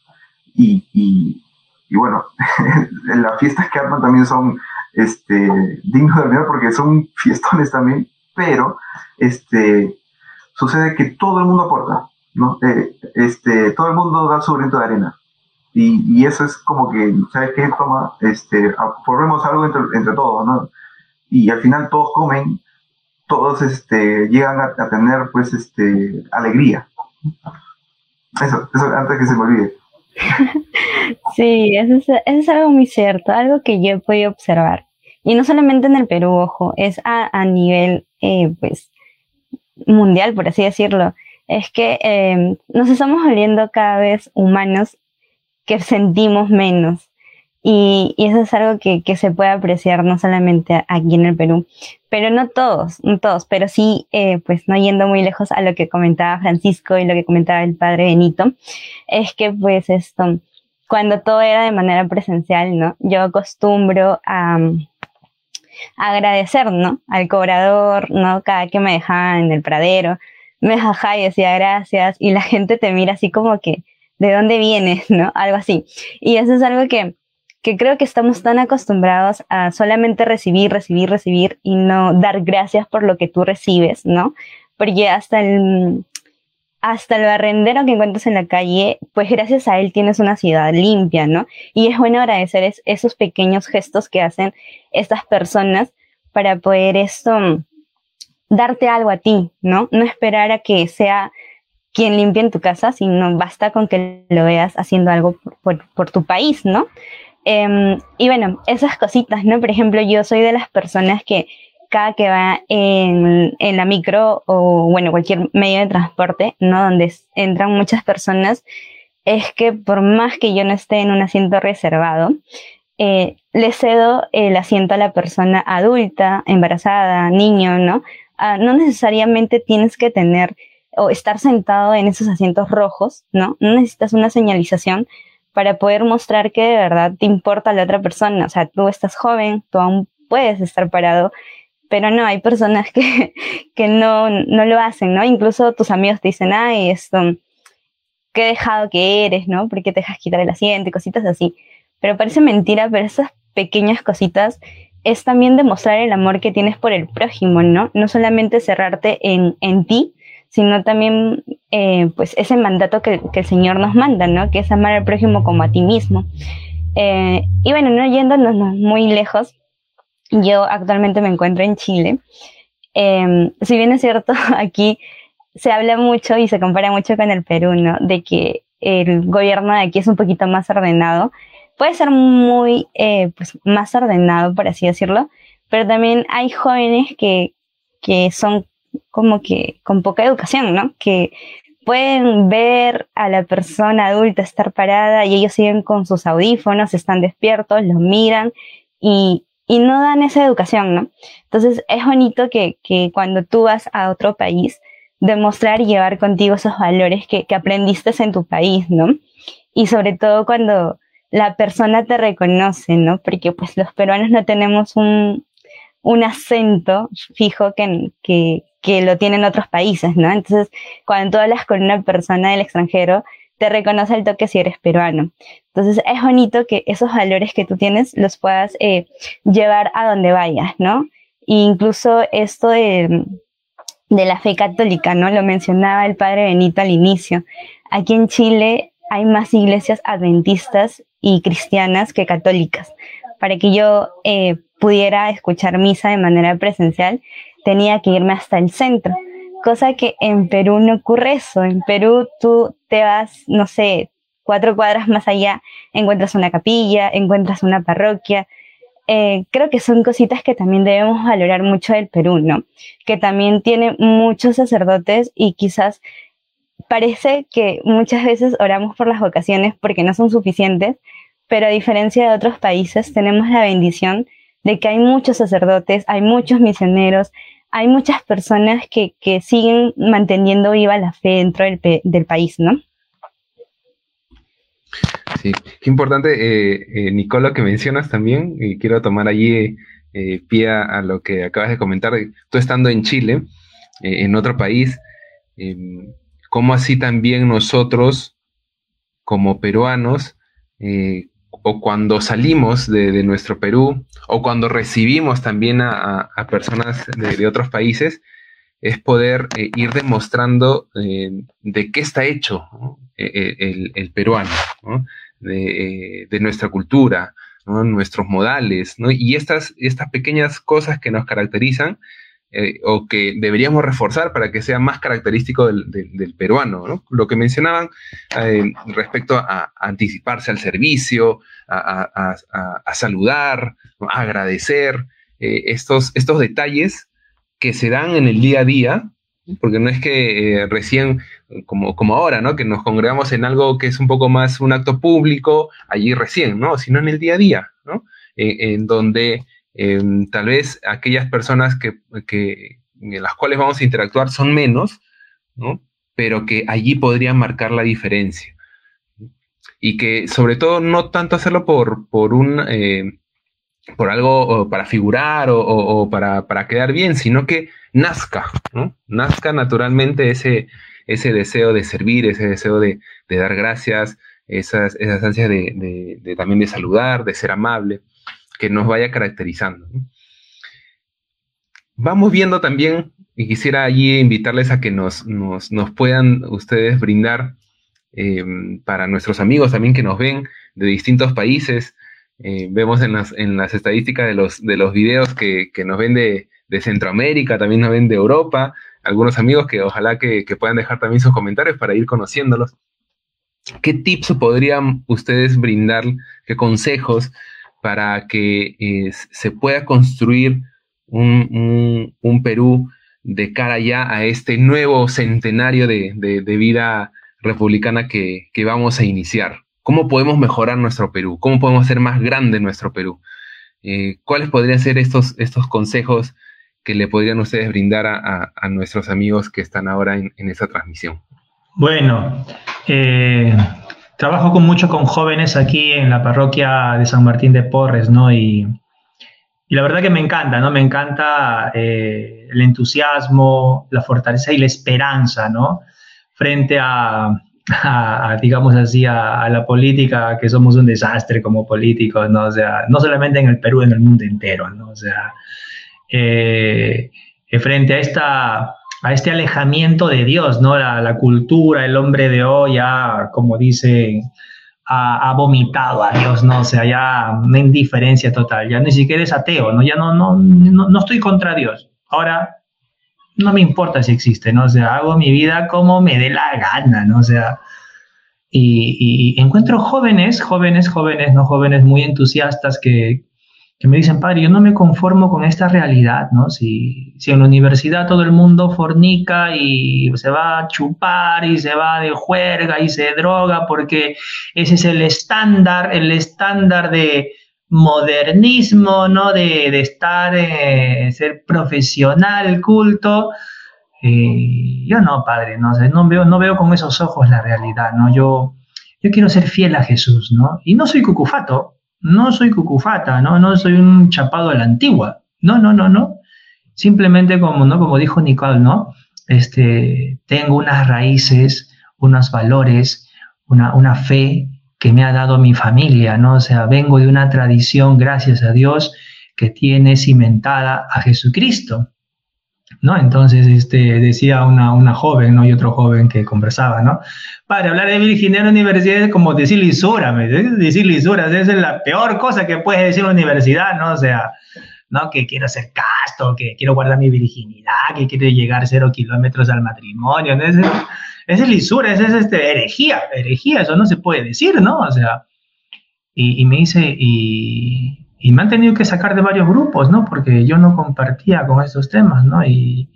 Y, y, bueno, las fiestas que arman también son este, dignos de olvidar porque son fiestones también, pero este, sucede que todo el mundo aporta. ¿No? Eh, este, todo el mundo da su granito de arena. Y, y, eso es como que, ¿sabes qué? Toma, este, formemos algo entre, entre, todos, ¿no? Y al final todos comen, todos este, llegan a, tener, pues, este, alegría. Eso, eso, antes que se me olvide. sí, eso es, eso es, algo muy cierto, algo que yo he podido observar. Y no solamente en el Perú, ojo, es a, a nivel, eh, pues, mundial, por así decirlo. Es que eh, nos estamos volviendo cada vez humanos que sentimos menos. Y, eso es algo que, se puede apreciar no solamente aquí en el Perú, pero no todos, no todos, pero sí, eh, pues no yendo muy lejos a lo que comentaba Francisco y lo que comentaba el padre Benito, es que pues esto, cuando todo era de manera presencial, ¿no? Yo acostumbro a, agradecer, ¿no? Al cobrador, ¿no? Cada que me dejaba en el pradero, me jajá y decía gracias y la gente te mira así como que, ¿de dónde vienes? ¿No? Algo así. Y eso es algo que, que creo que estamos tan acostumbrados a solamente recibir, recibir, recibir y no dar gracias por lo que tú recibes, ¿no? Porque hasta el, hasta el barrendero que encuentras en la calle, pues gracias a él tienes una ciudad limpia, ¿no? Y es bueno agradecer esos pequeños gestos que hacen estas personas para poder esto, darte algo a ti, ¿no? No esperar a que sea quien limpie en tu casa, sino basta con que lo veas haciendo algo por, tu país, ¿no? Em, y bueno, esas cositas, ¿no? Por ejemplo, yo soy de las personas que cada que va en, la micro o, bueno, cualquier medio de transporte, ¿no? Donde entran muchas personas, es que por más que yo no esté en un asiento reservado, eh, le cedo el asiento a la persona adulta, embarazada, niño, ¿no? Ah, no necesariamente tienes que tener o estar sentado en esos asientos rojos, ¿no? No necesitas una señalización para poder mostrar que de verdad te importa la otra persona. O sea, tú estás joven, tú aún puedes estar parado pero no, hay personas que, que no, no lo hacen, ¿no? Incluso tus amigos te dicen, ay, esto, qué dejado que eres, ¿no? ¿Por qué te dejas quitar el asiento y cositas así? Pero parece mentira, pero esas pequeñas cositas es también demostrar el amor que tienes por el prójimo, ¿no? No solamente cerrarte en, en ti, sino también, eh, pues, ese mandato que, el Señor nos manda, ¿no? Que es amar al prójimo como a ti mismo. Eh, y bueno, no yéndonos muy lejos, yo actualmente me encuentro en Chile. Eh, si bien es cierto, aquí se habla mucho y se compara mucho con el Perú, ¿no? De que el gobierno de aquí es un poquito más ordenado. Puede ser muy, eh, pues, más ordenado, por así decirlo, pero también hay jóvenes que, que son como que con poca educación, ¿no? Que pueden ver a la persona adulta estar parada y ellos siguen con sus audífonos, están despiertos, los miran y, y no dan esa educación, ¿no? Entonces es bonito que, que cuando tú vas a otro país, demostrar y llevar contigo esos valores que, que aprendiste en tu país, ¿no? Y sobre todo cuando la persona te reconoce, ¿no? Porque pues los peruanos no tenemos un, un acento fijo que, que, que lo tienen otros países, ¿no? Entonces, cuando tú hablas con una persona del extranjero, te reconoce el toque si eres peruano. Entonces es bonito que esos valores que tú tienes los puedas eh, llevar a donde vayas, ¿no? E incluso esto de, de la fe católica, ¿no? Lo mencionaba el padre Benito al inicio. Aquí en Chile hay más iglesias adventistas y cristianas que católicas. Para que yo eh, pudiera escuchar misa de manera presencial, tenía que irme hasta el centro cosa que en Perú no ocurre eso. En Perú tú te vas, no sé, cuatro cuadras más allá, encuentras una capilla, encuentras una parroquia. Eh, creo que son cositas que también debemos valorar mucho del Perú, ¿no? Que también tiene muchos sacerdotes y quizás parece que muchas veces oramos por las vocaciones porque no son suficientes, pero a diferencia de otros países tenemos la bendición de que hay muchos sacerdotes, hay muchos misioneros, hay muchas personas que, que siguen manteniendo viva la fe dentro del, del país, ¿no? Sí, qué importante, eh, eh, que mencionas también, y quiero tomar allí eh, pie a, lo que acabas de comentar, tú estando en Chile, eh, en otro país, em, ¿cómo así también nosotros, como peruanos, o cuando salimos de, nuestro Perú o cuando recibimos también a, personas de, otros países, es poder eh, ir demostrando eh, de qué está hecho e, e, el, peruano, de, eh, de, nuestra cultura, nuestros modales, y estas, estas pequeñas cosas que nos caracterizan, eh, o que deberíamos reforzar para que sea más característico del, peruano. ¿no? Lo que mencionaban eh, respecto a, anticiparse al servicio, a, saludar, a agradecer, eh, estos, estos detalles que se dan en el día a día, porque no es que recién, como, como ahora, ¿no? que nos congregamos en algo que es un poco más un acto público, allí recién, ¿no? sino en el día a día, ¿no? en donde Em, tal vez aquellas personas que, en las cuales vamos a interactuar son menos, ¿no? pero que allí podrían marcar la diferencia. Y que sobre todo no tanto hacerlo por, por un... Eh, por algo para figurar o, para, quedar bien, sino que nazca, ¿no? Nazca naturalmente ese, ese deseo de servir, ese deseo de, dar gracias, esas, esas ansias de, también de saludar, de ser amable que nos vaya caracterizando. Vamos viendo también, y quisiera allí invitarles a que nos, nos, puedan ustedes brindar em, para nuestros amigos también que nos ven de distintos países. Eh, vemos en las, en las, estadísticas de los, de los videos que, nos ven de, Centroamérica, también nos ven de Europa, algunos amigos que ojalá que, que puedan dejar también sus comentarios para ir conociéndolos. ¿Qué tips podrían ustedes brindar, qué consejos para que eh, se pueda construir un, Perú de cara ya a este nuevo centenario de, vida republicana que, vamos a iniciar. ¿Cómo podemos mejorar nuestro Perú? ¿Cómo podemos hacer más grande nuestro Perú? Eh, ¿Cuáles podrían ser estos, estos consejos que le podrían ustedes brindar a, nuestros amigos que están ahora en, en esa transmisión? Bueno, eh, trabajo con, mucho con jóvenes aquí en la parroquia de San Martín de Porres, ¿no? Y, la verdad que me encanta, ¿no? Me encanta eh, el entusiasmo, la fortaleza y la esperanza, ¿no? Frente a, digamos así, a, la política, que somos un desastre como políticos, ¿no? O sea, no solamente en el Perú, en el mundo entero, ¿no? O sea, eh, frente a esta a este alejamiento de Dios, ¿no? La, cultura, el hombre de hoy ya, como dice, ha, vomitado a Dios, ¿no? O sea, ya una indiferencia total, ya ni siquiera es ateo, ¿no? Ya no, no, no, estoy contra Dios. Ahora, no me importa si existe, ¿no? O sea, hago mi vida como me dé la gana, ¿no? O sea, y encuentro jóvenes, jóvenes, jóvenes, no jóvenes muy entusiastas que, que me dicen, padre, yo no me conformo con esta realidad, ¿no? Si, si en la universidad todo el mundo fornica y se va a chupar y se va de juerga y se droga porque ese es el estándar, el estándar de modernismo, ¿no? De, de estar, eh, ser profesional, culto. Yo no, padre, no, no, veo, no veo con esos ojos la realidad, ¿no? Yo, yo quiero ser fiel a Jesús, ¿no? Y no soy cucufato, no soy cucufata, ¿no? No soy un chapado a la antigua. No, no, no, no. Simplemente como, ¿no? Como dijo Nicole, ¿no? Este, tengo unas raíces, unos valores, una, una fe que me ha dado mi familia, ¿no? O sea, vengo de una tradición, gracias a Dios, que tiene cimentada a Jesucristo. ¿No? Entonces, este, decía una, una joven, ¿no? Y otro joven que conversaba, ¿no? Para hablar de virginidad en la universidad es como decir lisura, decir lisura, es la peor cosa que puede decir la universidad, ¿no? O sea, ¿no? Que quiero ser casto, que quiero guardar mi virginidad, que quiero llegar cero kilómetros al matrimonio, ¿no? Esa es lisura, esa es este, herejía, herejía, eso no se puede decir, ¿no? O sea, y, y me dice, y, y me han tenido que sacar de varios grupos, ¿no? Porque yo no compartía con estos temas, ¿no? Y,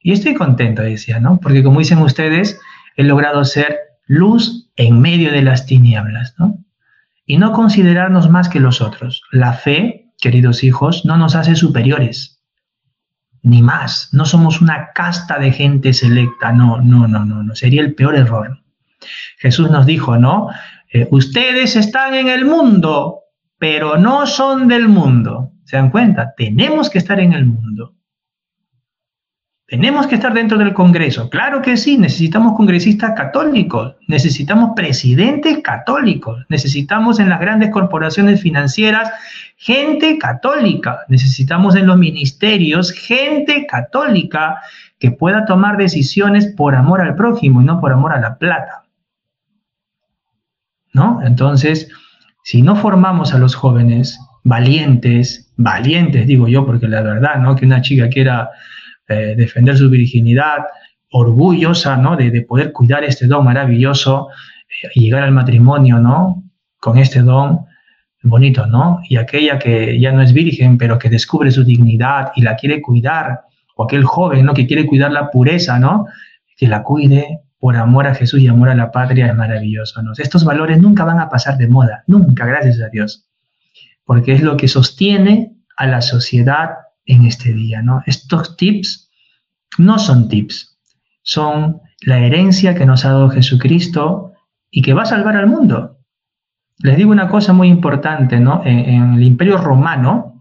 y estoy contento, decía, ¿no? Porque como dicen ustedes, he logrado ser luz en medio de las tinieblas, ¿no? Y no considerarnos más que los otros. La fe, queridos hijos, no nos hace superiores, ni más. No somos una casta de gente selecta, no, no, no, no, no. Sería el peor error. Jesús nos dijo, ¿no? Eh, ustedes están en el mundo, pero no son del mundo. ¿Se dan cuenta? Tenemos que estar en el mundo. Tenemos que estar dentro del Congreso. Claro que sí, necesitamos congresistas católicos, necesitamos presidentes católicos, necesitamos en las grandes corporaciones financieras gente católica, necesitamos en los ministerios gente católica que pueda tomar decisiones por amor al prójimo y no por amor a la plata. ¿No? Entonces, si no formamos a los jóvenes, valientes, valientes digo yo, porque la verdad, ¿no? Que una chica quiera eh, defender su virginidad, orgullosa, ¿no? De, poder cuidar este don maravilloso eh, llegar al matrimonio, ¿no? Con este don bonito, ¿no? Y aquella que ya no es virgen, pero que descubre su dignidad y la quiere cuidar, o aquel joven, ¿no? Que quiere cuidar la pureza, ¿no? Que la cuide por amor a Jesús y amor a la patria es maravilloso, ¿no? Estos valores nunca van a pasar de moda, nunca, gracias a Dios, porque es lo que sostiene a la sociedad en este día, ¿no? Estos tips no son tips, son la herencia que nos ha dado Jesucristo y que va a salvar al mundo. Les digo una cosa muy importante. En, el Imperio Romano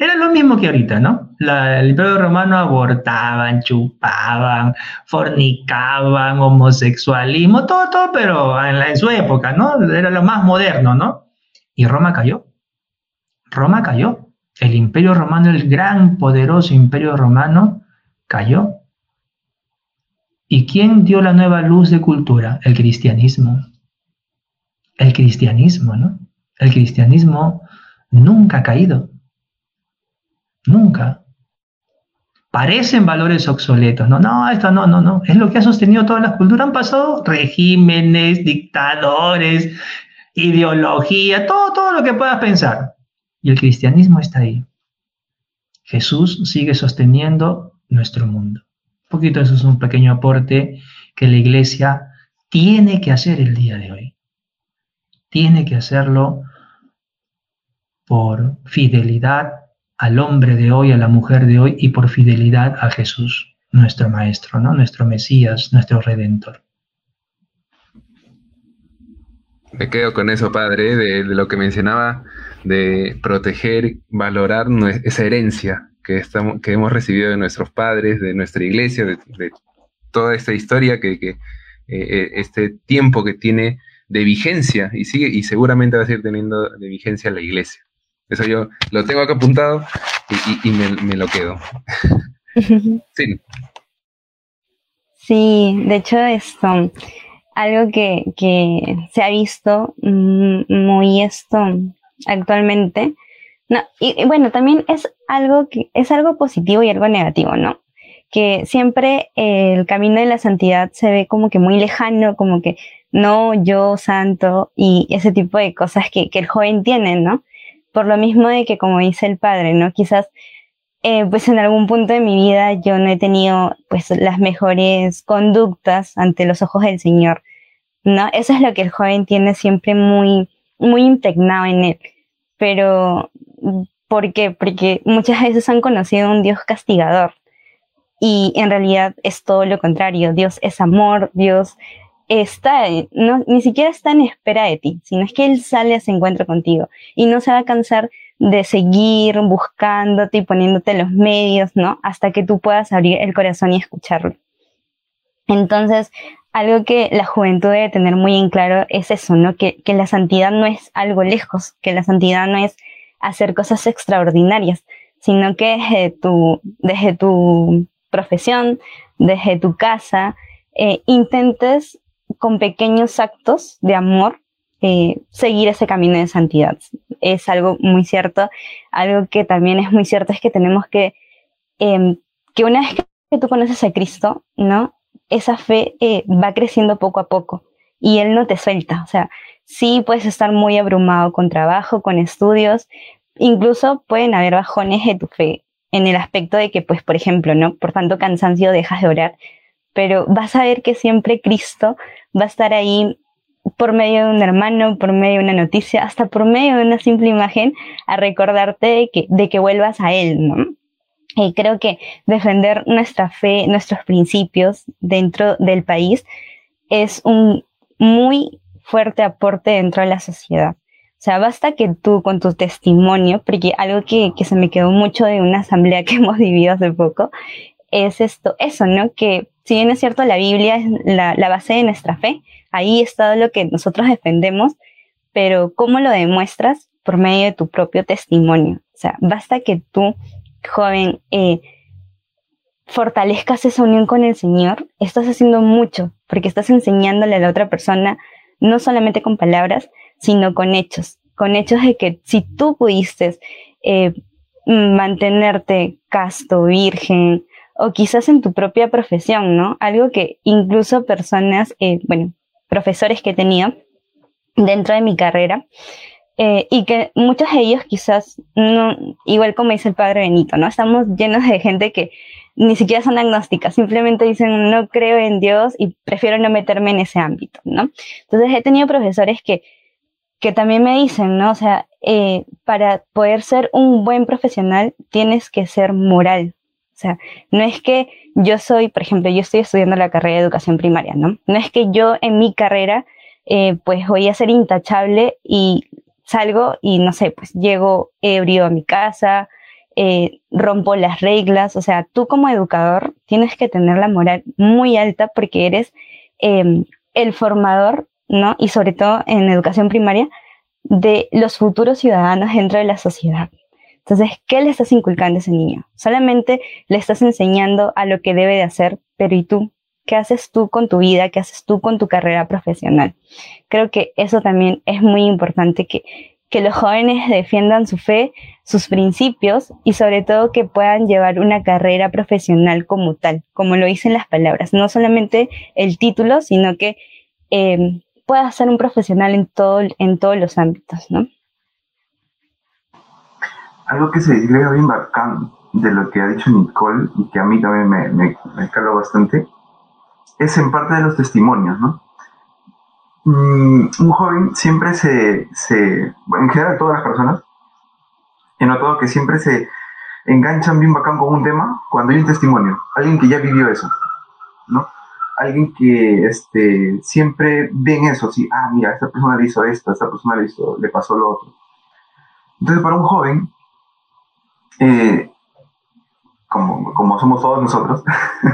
era lo mismo que ahorita, ¿no? el Imperio Romano abortaban, chupaban, fornicaban, homosexualismo, todo, todo, pero en, su época, ¿no? Era lo más moderno, ¿no? Y Roma cayó. Roma cayó. El Imperio Romano, el gran, poderoso Imperio Romano, cayó. ¿Y quién dio la nueva luz de cultura? El cristianismo el cristianismo, ¿no? El cristianismo nunca ha caído. Nunca. Parecen valores obsoletos. No, no, esto no, no, no. Es lo que ha sostenido todas las culturas. Han pasado regímenes, dictadores, ideología, todo, todo lo que puedas pensar. Y el cristianismo está ahí. Jesús sigue sosteniendo nuestro mundo. Un poquito eso es un pequeño aporte que la iglesia tiene que hacer el día de hoy tiene que hacerlo por fidelidad al hombre de hoy, a la mujer de hoy y por fidelidad a Jesús, nuestro Maestro, ¿no? nuestro Mesías, nuestro Redentor. Me quedo con eso, Padre, de, lo que mencionaba, de proteger, valorar esa herencia que, estamos, que hemos recibido de nuestros padres, de nuestra iglesia, de, toda esta historia, que, eh, eh, este tiempo que tiene de vigencia y sigue y seguramente va a seguir teniendo de vigencia la iglesia. Eso yo lo tengo acá apuntado y, me, lo quedo. sí. Sí, de hecho esto, algo que, se ha visto mm, muy esto actualmente, no, y, bueno, también es algo que es algo positivo y algo negativo, ¿no? Que siempre el camino de la santidad se ve como que muy lejano, como que no yo santo y ese tipo de cosas que, el joven tiene, ¿no? Por lo mismo de que, como dice el padre, ¿no? Quizás, eh, pues en algún punto de mi vida yo no he tenido, pues, las mejores conductas ante los ojos del Señor, ¿no? Eso es lo que el joven tiene siempre muy, muy impregnado en él. Pero, ¿por qué? Porque muchas veces han conocido un Dios castigador. Y en realidad es todo lo contrario. Dios es amor, Dios está, no, ni siquiera está en espera de ti, sino es que Él sale a ese encuentro contigo y no se va a cansar de seguir buscándote y poniéndote los medios, ¿no? Hasta que tú puedas abrir el corazón y escucharlo. Entonces, algo que la juventud debe tener muy en claro es eso, ¿no? Que, que la santidad no es algo lejos, que la santidad no es hacer cosas extraordinarias, sino que desde tu, desde tu profesión, desde tu casa, eh, intentes con pequeños actos de amor eh, seguir ese camino de santidad. Es algo muy cierto. Algo que también es muy cierto es que tenemos que, em, que una vez que tú conoces a Cristo, ¿no? Esa fe eh, va creciendo poco a poco y Él no te suelta. O sea, sí puedes estar muy abrumado con trabajo, con estudios, incluso pueden haber bajones de tu fe en el aspecto de que, pues, por ejemplo, ¿no? Por tanto cansancio dejas de orar, pero vas a ver que siempre Cristo va a estar ahí por medio de un hermano, por medio de una noticia, hasta por medio de una simple imagen, a recordarte de que, de que vuelvas a Él, ¿no? Y creo que defender nuestra fe, nuestros principios dentro del país es un muy fuerte aporte dentro de la sociedad. O sea, basta que tú con tu testimonio, porque algo que, que se me quedó mucho de una asamblea que hemos vivido hace poco, es esto, eso, ¿no? Que si bien es cierto, la Biblia es la, base de nuestra fe, ahí está lo que nosotros defendemos, pero ¿cómo lo demuestras? Por medio de tu propio testimonio. O sea, basta que tú, joven, eh, fortalezcas esa unión con el Señor, estás haciendo mucho, porque estás enseñándole a la otra persona, no solamente con palabras, sino con hechos, con hechos de que si tú pudiste eh, mantenerte casto, virgen, o quizás en tu propia profesión, ¿no? Algo que incluso personas, eh, bueno, profesores que tenido dentro de mi carrera, eh, y que muchos de ellos quizás, no, igual como dice el padre Benito, ¿no? Estamos llenos de gente que ni siquiera son agnósticas, simplemente dicen no creo en Dios y prefiero no meterme en ese ámbito, ¿no? Entonces he tenido profesores que, que también me dicen, ¿no? O sea, eh, para poder ser un buen profesional tienes que ser moral. O sea, no es que yo soy, por ejemplo, yo estoy estudiando la carrera de educación primaria, ¿no? No es que yo en mi carrera eh, pues voy a ser intachable y salgo y no sé, pues llego ebrio a mi casa, eh, rompo las reglas, o sea, tú como educador tienes que tener la moral muy alta porque eres em, el formador, ¿no? Y sobre todo en educación primaria, de los futuros ciudadanos dentro de la sociedad. Entonces, ¿qué le estás inculcando a ese niño? Solamente le estás enseñando a lo que debe de hacer, pero ¿y tú? ¿Qué haces tú con tu vida? ¿Qué haces tú con tu carrera profesional? Creo que eso también es muy importante, que, que los jóvenes defiendan su fe, sus principios y sobre todo que puedan llevar una carrera profesional como tal, como lo dicen las palabras. No solamente el título, sino que eh, pueda ser un profesional en, todo, en todos los ámbitos, ¿no? Algo que se disgrega bien bacán de lo que ha dicho Nicole y que a mí también me, me, me bastante, es en parte de los testimonios, ¿no? Mm, un joven siempre se, se, en general todas las personas, he notado que siempre se enganchan bien bacán con un tema cuando hay un testimonio, alguien que ya vivió eso, ¿no? Alguien que este, siempre ven eso, sí, ah, mira, esta persona le hizo esto, esta persona le, hizo, le pasó lo otro. Entonces, para un joven, eh, como, como somos todos nosotros,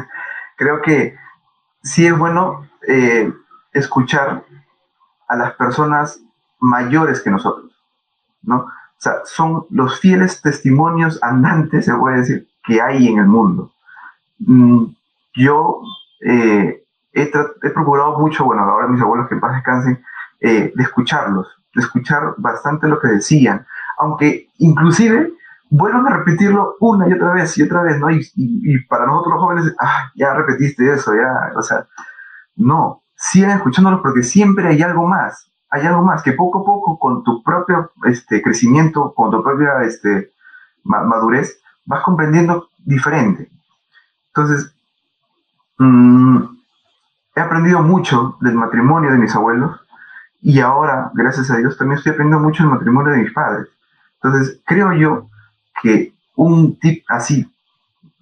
creo que sí es bueno eh, escuchar a las personas mayores que nosotros, ¿no? O sea, son los fieles testimonios andantes, se puede decir, que hay en el mundo. Mm, yo eh, he, procurado mucho, bueno, ahora mis abuelos que en paz descansen, eh, de escucharlos, de escuchar bastante lo que decían, aunque inclusive vuelvan a repetirlo una y otra vez y otra vez, ¿no? Y, para nosotros los jóvenes, ah, ya repetiste eso, ya, o sea, no, sigan escuchándolos porque siempre hay algo más, hay algo más que poco a poco con tu propio este, crecimiento, con tu propia este, madurez, vas comprendiendo diferente. Entonces, mm, he aprendido mucho del matrimonio de mis abuelos y ahora, gracias a Dios, también estoy aprendiendo mucho del matrimonio de mis padres. Entonces, creo yo un tip así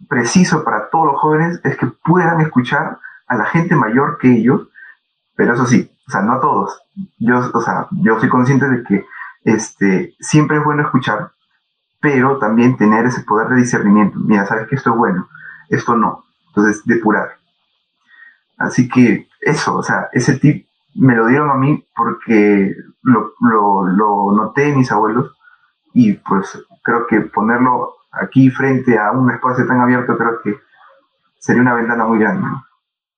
preciso para todos los jóvenes es que puedan escuchar a la gente mayor que ellos, pero eso sí, o sea, no a todos. Yo, o sea, yo soy consciente de que este, siempre es bueno escuchar, pero también tener ese poder de discernimiento. Mira, sabes que esto es bueno, esto no. Entonces, depurar. Así que eso, o sea, ese tip me lo dieron a mí porque lo, lo, lo noté en mis abuelos y pues creo que ponerlo aquí frente a un espacio tan abierto creo que sería una ventana muy grande.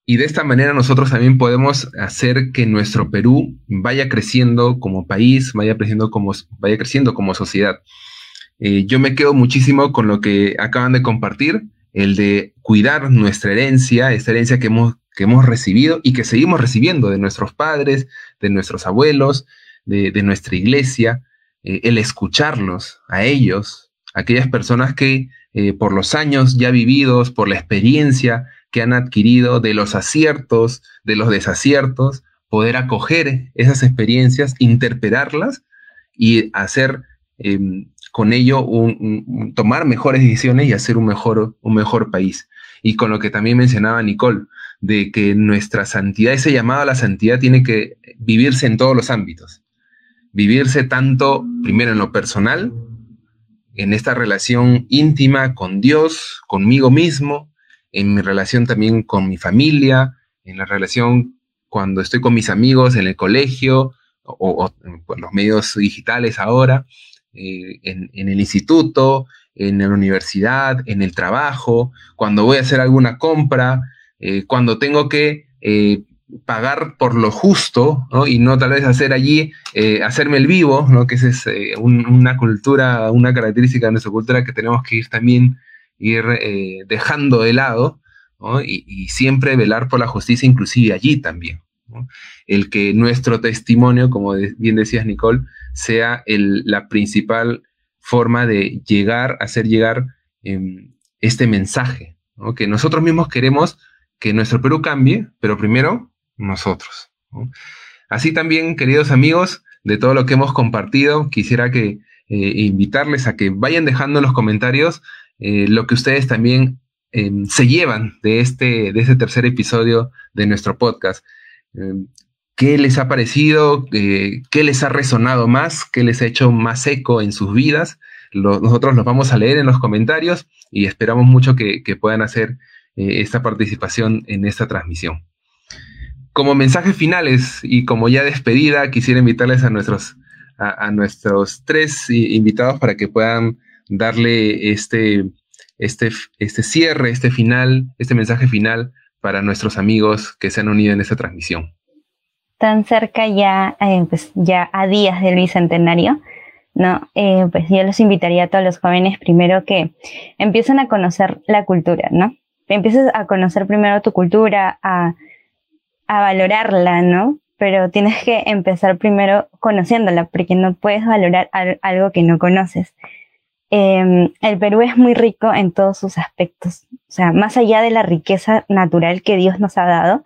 Y de esta manera nosotros también podemos hacer que nuestro Perú vaya creciendo como país, vaya creciendo como, vaya creciendo como sociedad. Eh, yo me quedo muchísimo con lo que acaban de compartir, el de cuidar nuestra herencia, esta herencia que hemos, que hemos recibido y que seguimos recibiendo de nuestros padres, de nuestros abuelos, de, de nuestra iglesia, eh, el escucharlos a ellos, aquellas personas que eh, por los años ya vividos, por la experiencia que han adquirido de los aciertos, de los desaciertos, poder acoger esas experiencias, interpretarlas y hacer em, con ello tomar mejores decisiones y hacer un mejor, un mejor país. Y con lo que también mencionaba Nicole, de que nuestra santidad, ese llamado a la santidad tiene que vivirse en todos los ámbitos vivirse tanto, primero en lo personal, en esta relación íntima con Dios, conmigo mismo, en mi relación también con mi familia, en la relación cuando estoy con mis amigos en el colegio o, en los medios digitales ahora, eh, en, el instituto, en la universidad, en el trabajo, cuando voy a hacer alguna compra, eh, cuando tengo que eh, pagar por lo justo, ¿no? Y no tal vez hacer allí, eh, hacerme el vivo, ¿no? Que esa es eh, una cultura, una característica de nuestra cultura que tenemos que ir también, ir eh, dejando de lado, ¿no? y, siempre velar por la justicia, inclusive allí también. El que nuestro testimonio, como bien decías, Nicole, sea la principal forma de llegar, hacer llegar em, este mensaje, que nosotros mismos queremos que nuestro Perú cambie, pero primero nosotros. Así también, queridos amigos, de todo lo que hemos compartido, quisiera que eh, invitarles a que vayan dejando en los comentarios eh, lo que ustedes también em, se llevan de este, de este tercer episodio de nuestro podcast. Em, ¿Qué les ha parecido? Eh, ¿Qué les ha resonado más? ¿Qué les ha hecho más eco en sus vidas? nosotros los vamos a leer en los comentarios y esperamos mucho que puedan hacer esta participación en esta transmisión como mensajes finales y como ya despedida, quisiera invitarles a nuestros, a, nuestros tres invitados para que puedan darle este, este, este cierre, este final, este mensaje final para nuestros amigos que se han unido en esta transmisión. Tan cerca ya, eh, pues ya a días del bicentenario, ¿no? Eh, pues yo los invitaría a todos los jóvenes primero que empiecen a conocer la cultura, ¿no? Empieces a conocer primero tu cultura, a a valorarla, ¿no? Pero tienes que empezar primero conociéndola, porque no puedes valorar algo que no conoces. Em, el Perú es muy rico en todos sus aspectos, o sea, más allá de la riqueza natural que Dios nos ha dado,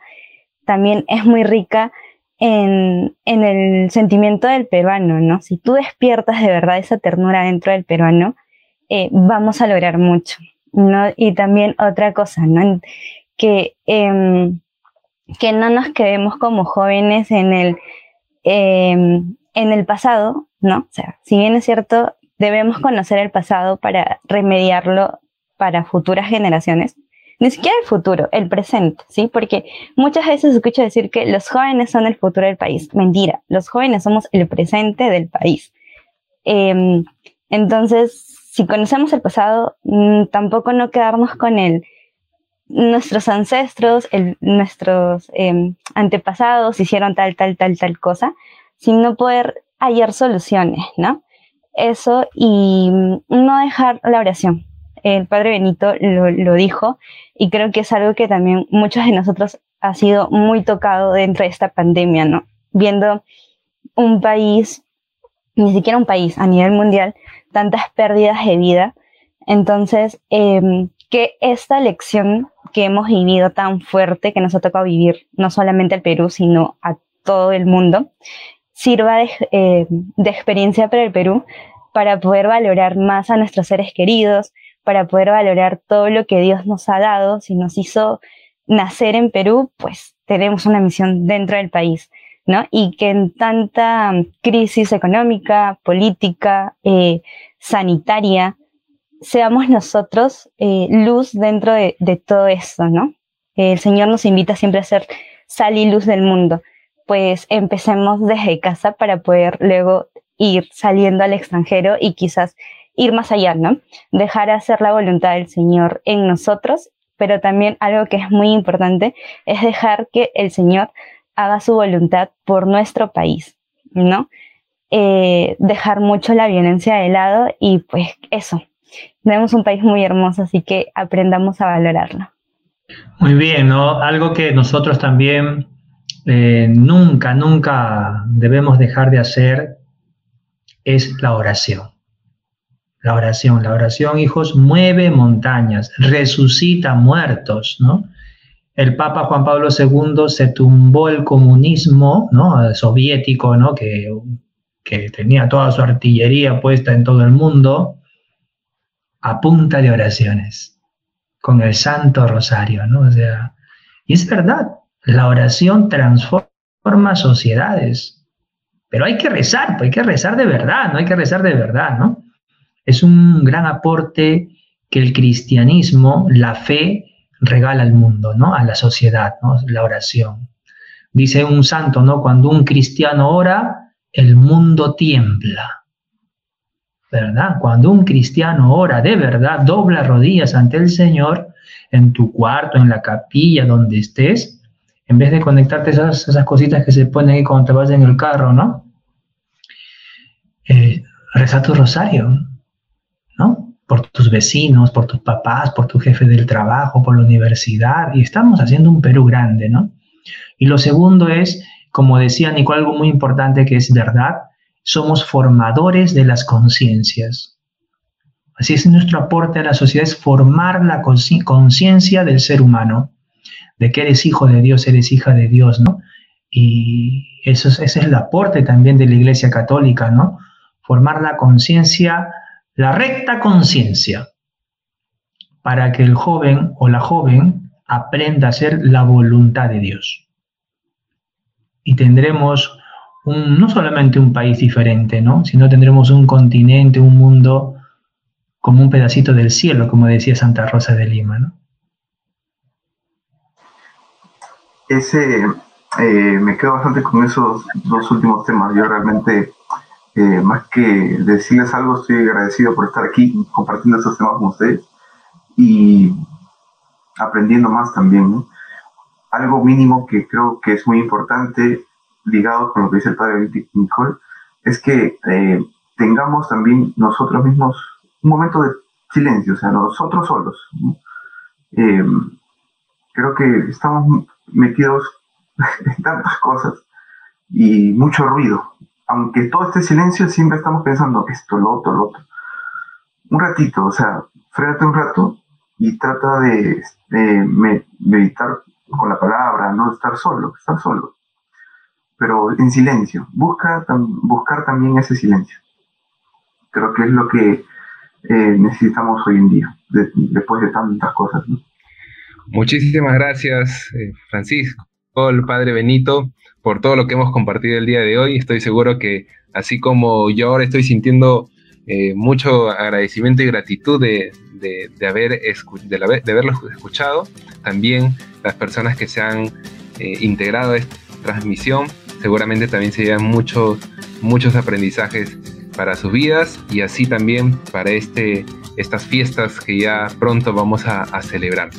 también es muy rica en, en el sentimiento del peruano, ¿no? Si tú despiertas de verdad esa ternura dentro del peruano, eh, vamos a lograr mucho, ¿no? Y también otra cosa, ¿no? Que eh, que no nos quedemos como jóvenes en el, em, en el pasado, ¿no? O sea, si bien es cierto, debemos conocer el pasado para remediarlo para futuras generaciones. Ni siquiera el futuro, el presente, ¿sí? Porque muchas veces escucho decir que los jóvenes son el futuro del país. Mentira, los jóvenes somos el presente del país. Em, entonces, si conocemos el pasado, mm, tampoco no quedarnos con el nuestros ancestros, nuestros em, antepasados hicieron tal, tal, tal, tal cosa, sin no poder hallar soluciones, ¿no? Eso y no dejar la oración. El padre Benito lo, dijo y creo que es algo que también muchos de nosotros ha sido muy tocado dentro de esta pandemia, ¿no? Viendo un país, ni siquiera un país, a nivel mundial, tantas pérdidas de vida. Entonces, em, que esta lección que hemos vivido tan fuerte, que nos ha tocado vivir no solamente al Perú, sino a todo el mundo, sirva de, eh, de experiencia para el Perú para poder valorar más a nuestros seres queridos, para poder valorar todo lo que Dios nos ha dado. Si nos hizo nacer en Perú, pues tenemos una misión dentro del país, ¿no? Y que en tanta crisis económica, política, eh, sanitaria, seamos nosotros eh, luz dentro de, todo esto, ¿no? El Señor nos invita siempre a ser sal y luz del mundo. Pues empecemos desde casa para poder luego ir saliendo al extranjero y quizás ir más allá, ¿no? Dejar hacer la voluntad del Señor en nosotros, pero también algo que es muy importante es dejar que el Señor haga su voluntad por nuestro país, ¿no? Eh, dejar mucho la violencia de lado y pues eso, tenemos un país muy hermoso, así que aprendamos a valorarlo. Muy bien, ¿no? Algo que nosotros también eh, nunca, nunca debemos dejar de hacer es la oración. La oración, la oración, hijos, mueve montañas, resucita muertos, ¿no? El Papa Juan Pablo II se tumbó el comunismo, ¿no? Soviético, ¿no? Que, que tenía toda su artillería puesta en todo el mundo, a punta de oraciones, con el Santo Rosario, ¿no? O sea, y es verdad, la oración transforma sociedades, pero hay que rezar, pues hay que rezar de verdad, no hay que rezar de verdad, ¿no? Es un gran aporte que el cristianismo, la fe, regala al mundo, ¿no? A la sociedad, ¿no? La oración. Dice un santo, ¿no? Cuando un cristiano ora, el mundo tiembla. ¿Verdad? Cuando un cristiano ora de verdad, dobla rodillas ante el Señor, en tu cuarto, en la capilla, donde estés, en vez de conectarte esas, cositas que se ponen ahí cuando te vas en el carro, ¿no? Eh, reza tu rosario, ¿no? Por tus vecinos, por tus papás, por tu jefe del trabajo, por la universidad, y estamos haciendo un Perú grande, ¿no? Y lo segundo es, como decía Nicole, algo muy importante que es verdad, somos formadores de las conciencias. Así es nuestro aporte a la sociedad, es formar la conciencia del ser humano, de que eres hijo de Dios, eres hija de Dios, ¿no? Y eso ese es el aporte también de la Iglesia Católica, ¿no? Formar la conciencia, la recta conciencia, para que el joven o la joven aprenda a hacer la voluntad de Dios. Y tendremos no solamente un país diferente, ¿no? sino tendremos un continente, un mundo como un pedacito del cielo, como decía Santa Rosa de Lima. ¿no? Ese, eh, me quedo bastante con esos dos últimos temas. Yo realmente, eh, más que decirles algo, estoy agradecido por estar aquí compartiendo esos temas con ustedes y aprendiendo más también. Algo mínimo que creo que es muy importante ligado con lo que dice el padre Nicole, es que eh, tengamos también nosotros mismos un momento de silencio, o sea, nosotros solos. Eh, creo que estamos metidos en tantas cosas y mucho ruido. Aunque todo este silencio, siempre estamos pensando esto, lo otro, lo otro. Un ratito, o sea, fréate un rato y trata de, de meditar con la palabra, no estar solo, estar solo pero en silencio. Busca, buscar también ese silencio. Creo que es lo que eh, necesitamos hoy en día, después de tantas cosas. Muchísimas gracias, eh, Francisco, el Padre Benito, por todo lo que hemos compartido el día de hoy. Estoy seguro que así como yo ahora estoy sintiendo eh, mucho agradecimiento y gratitud de, de, haber de, de, haberlo escuchado, también las personas que se han integrado a esta transmisión seguramente también se muchos, muchos aprendizajes para sus vidas y así también para este, estas fiestas que ya pronto vamos a, a celebrar.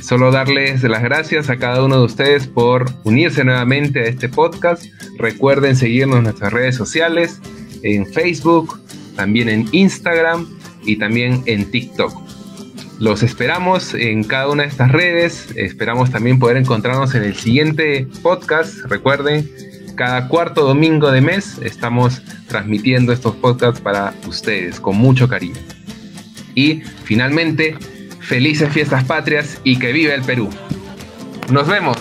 Solo darles las gracias a cada uno de ustedes por unirse nuevamente a este podcast. Recuerden seguirnos en nuestras redes sociales, en Facebook, también en Instagram y también en TikTok. Los esperamos en cada una de estas redes. Esperamos también poder encontrarnos en el siguiente podcast. Recuerden, cada cuarto domingo de mes estamos transmitiendo estos podcasts para ustedes con mucho cariño. Y finalmente, felices fiestas patrias y que viva el Perú. Nos vemos.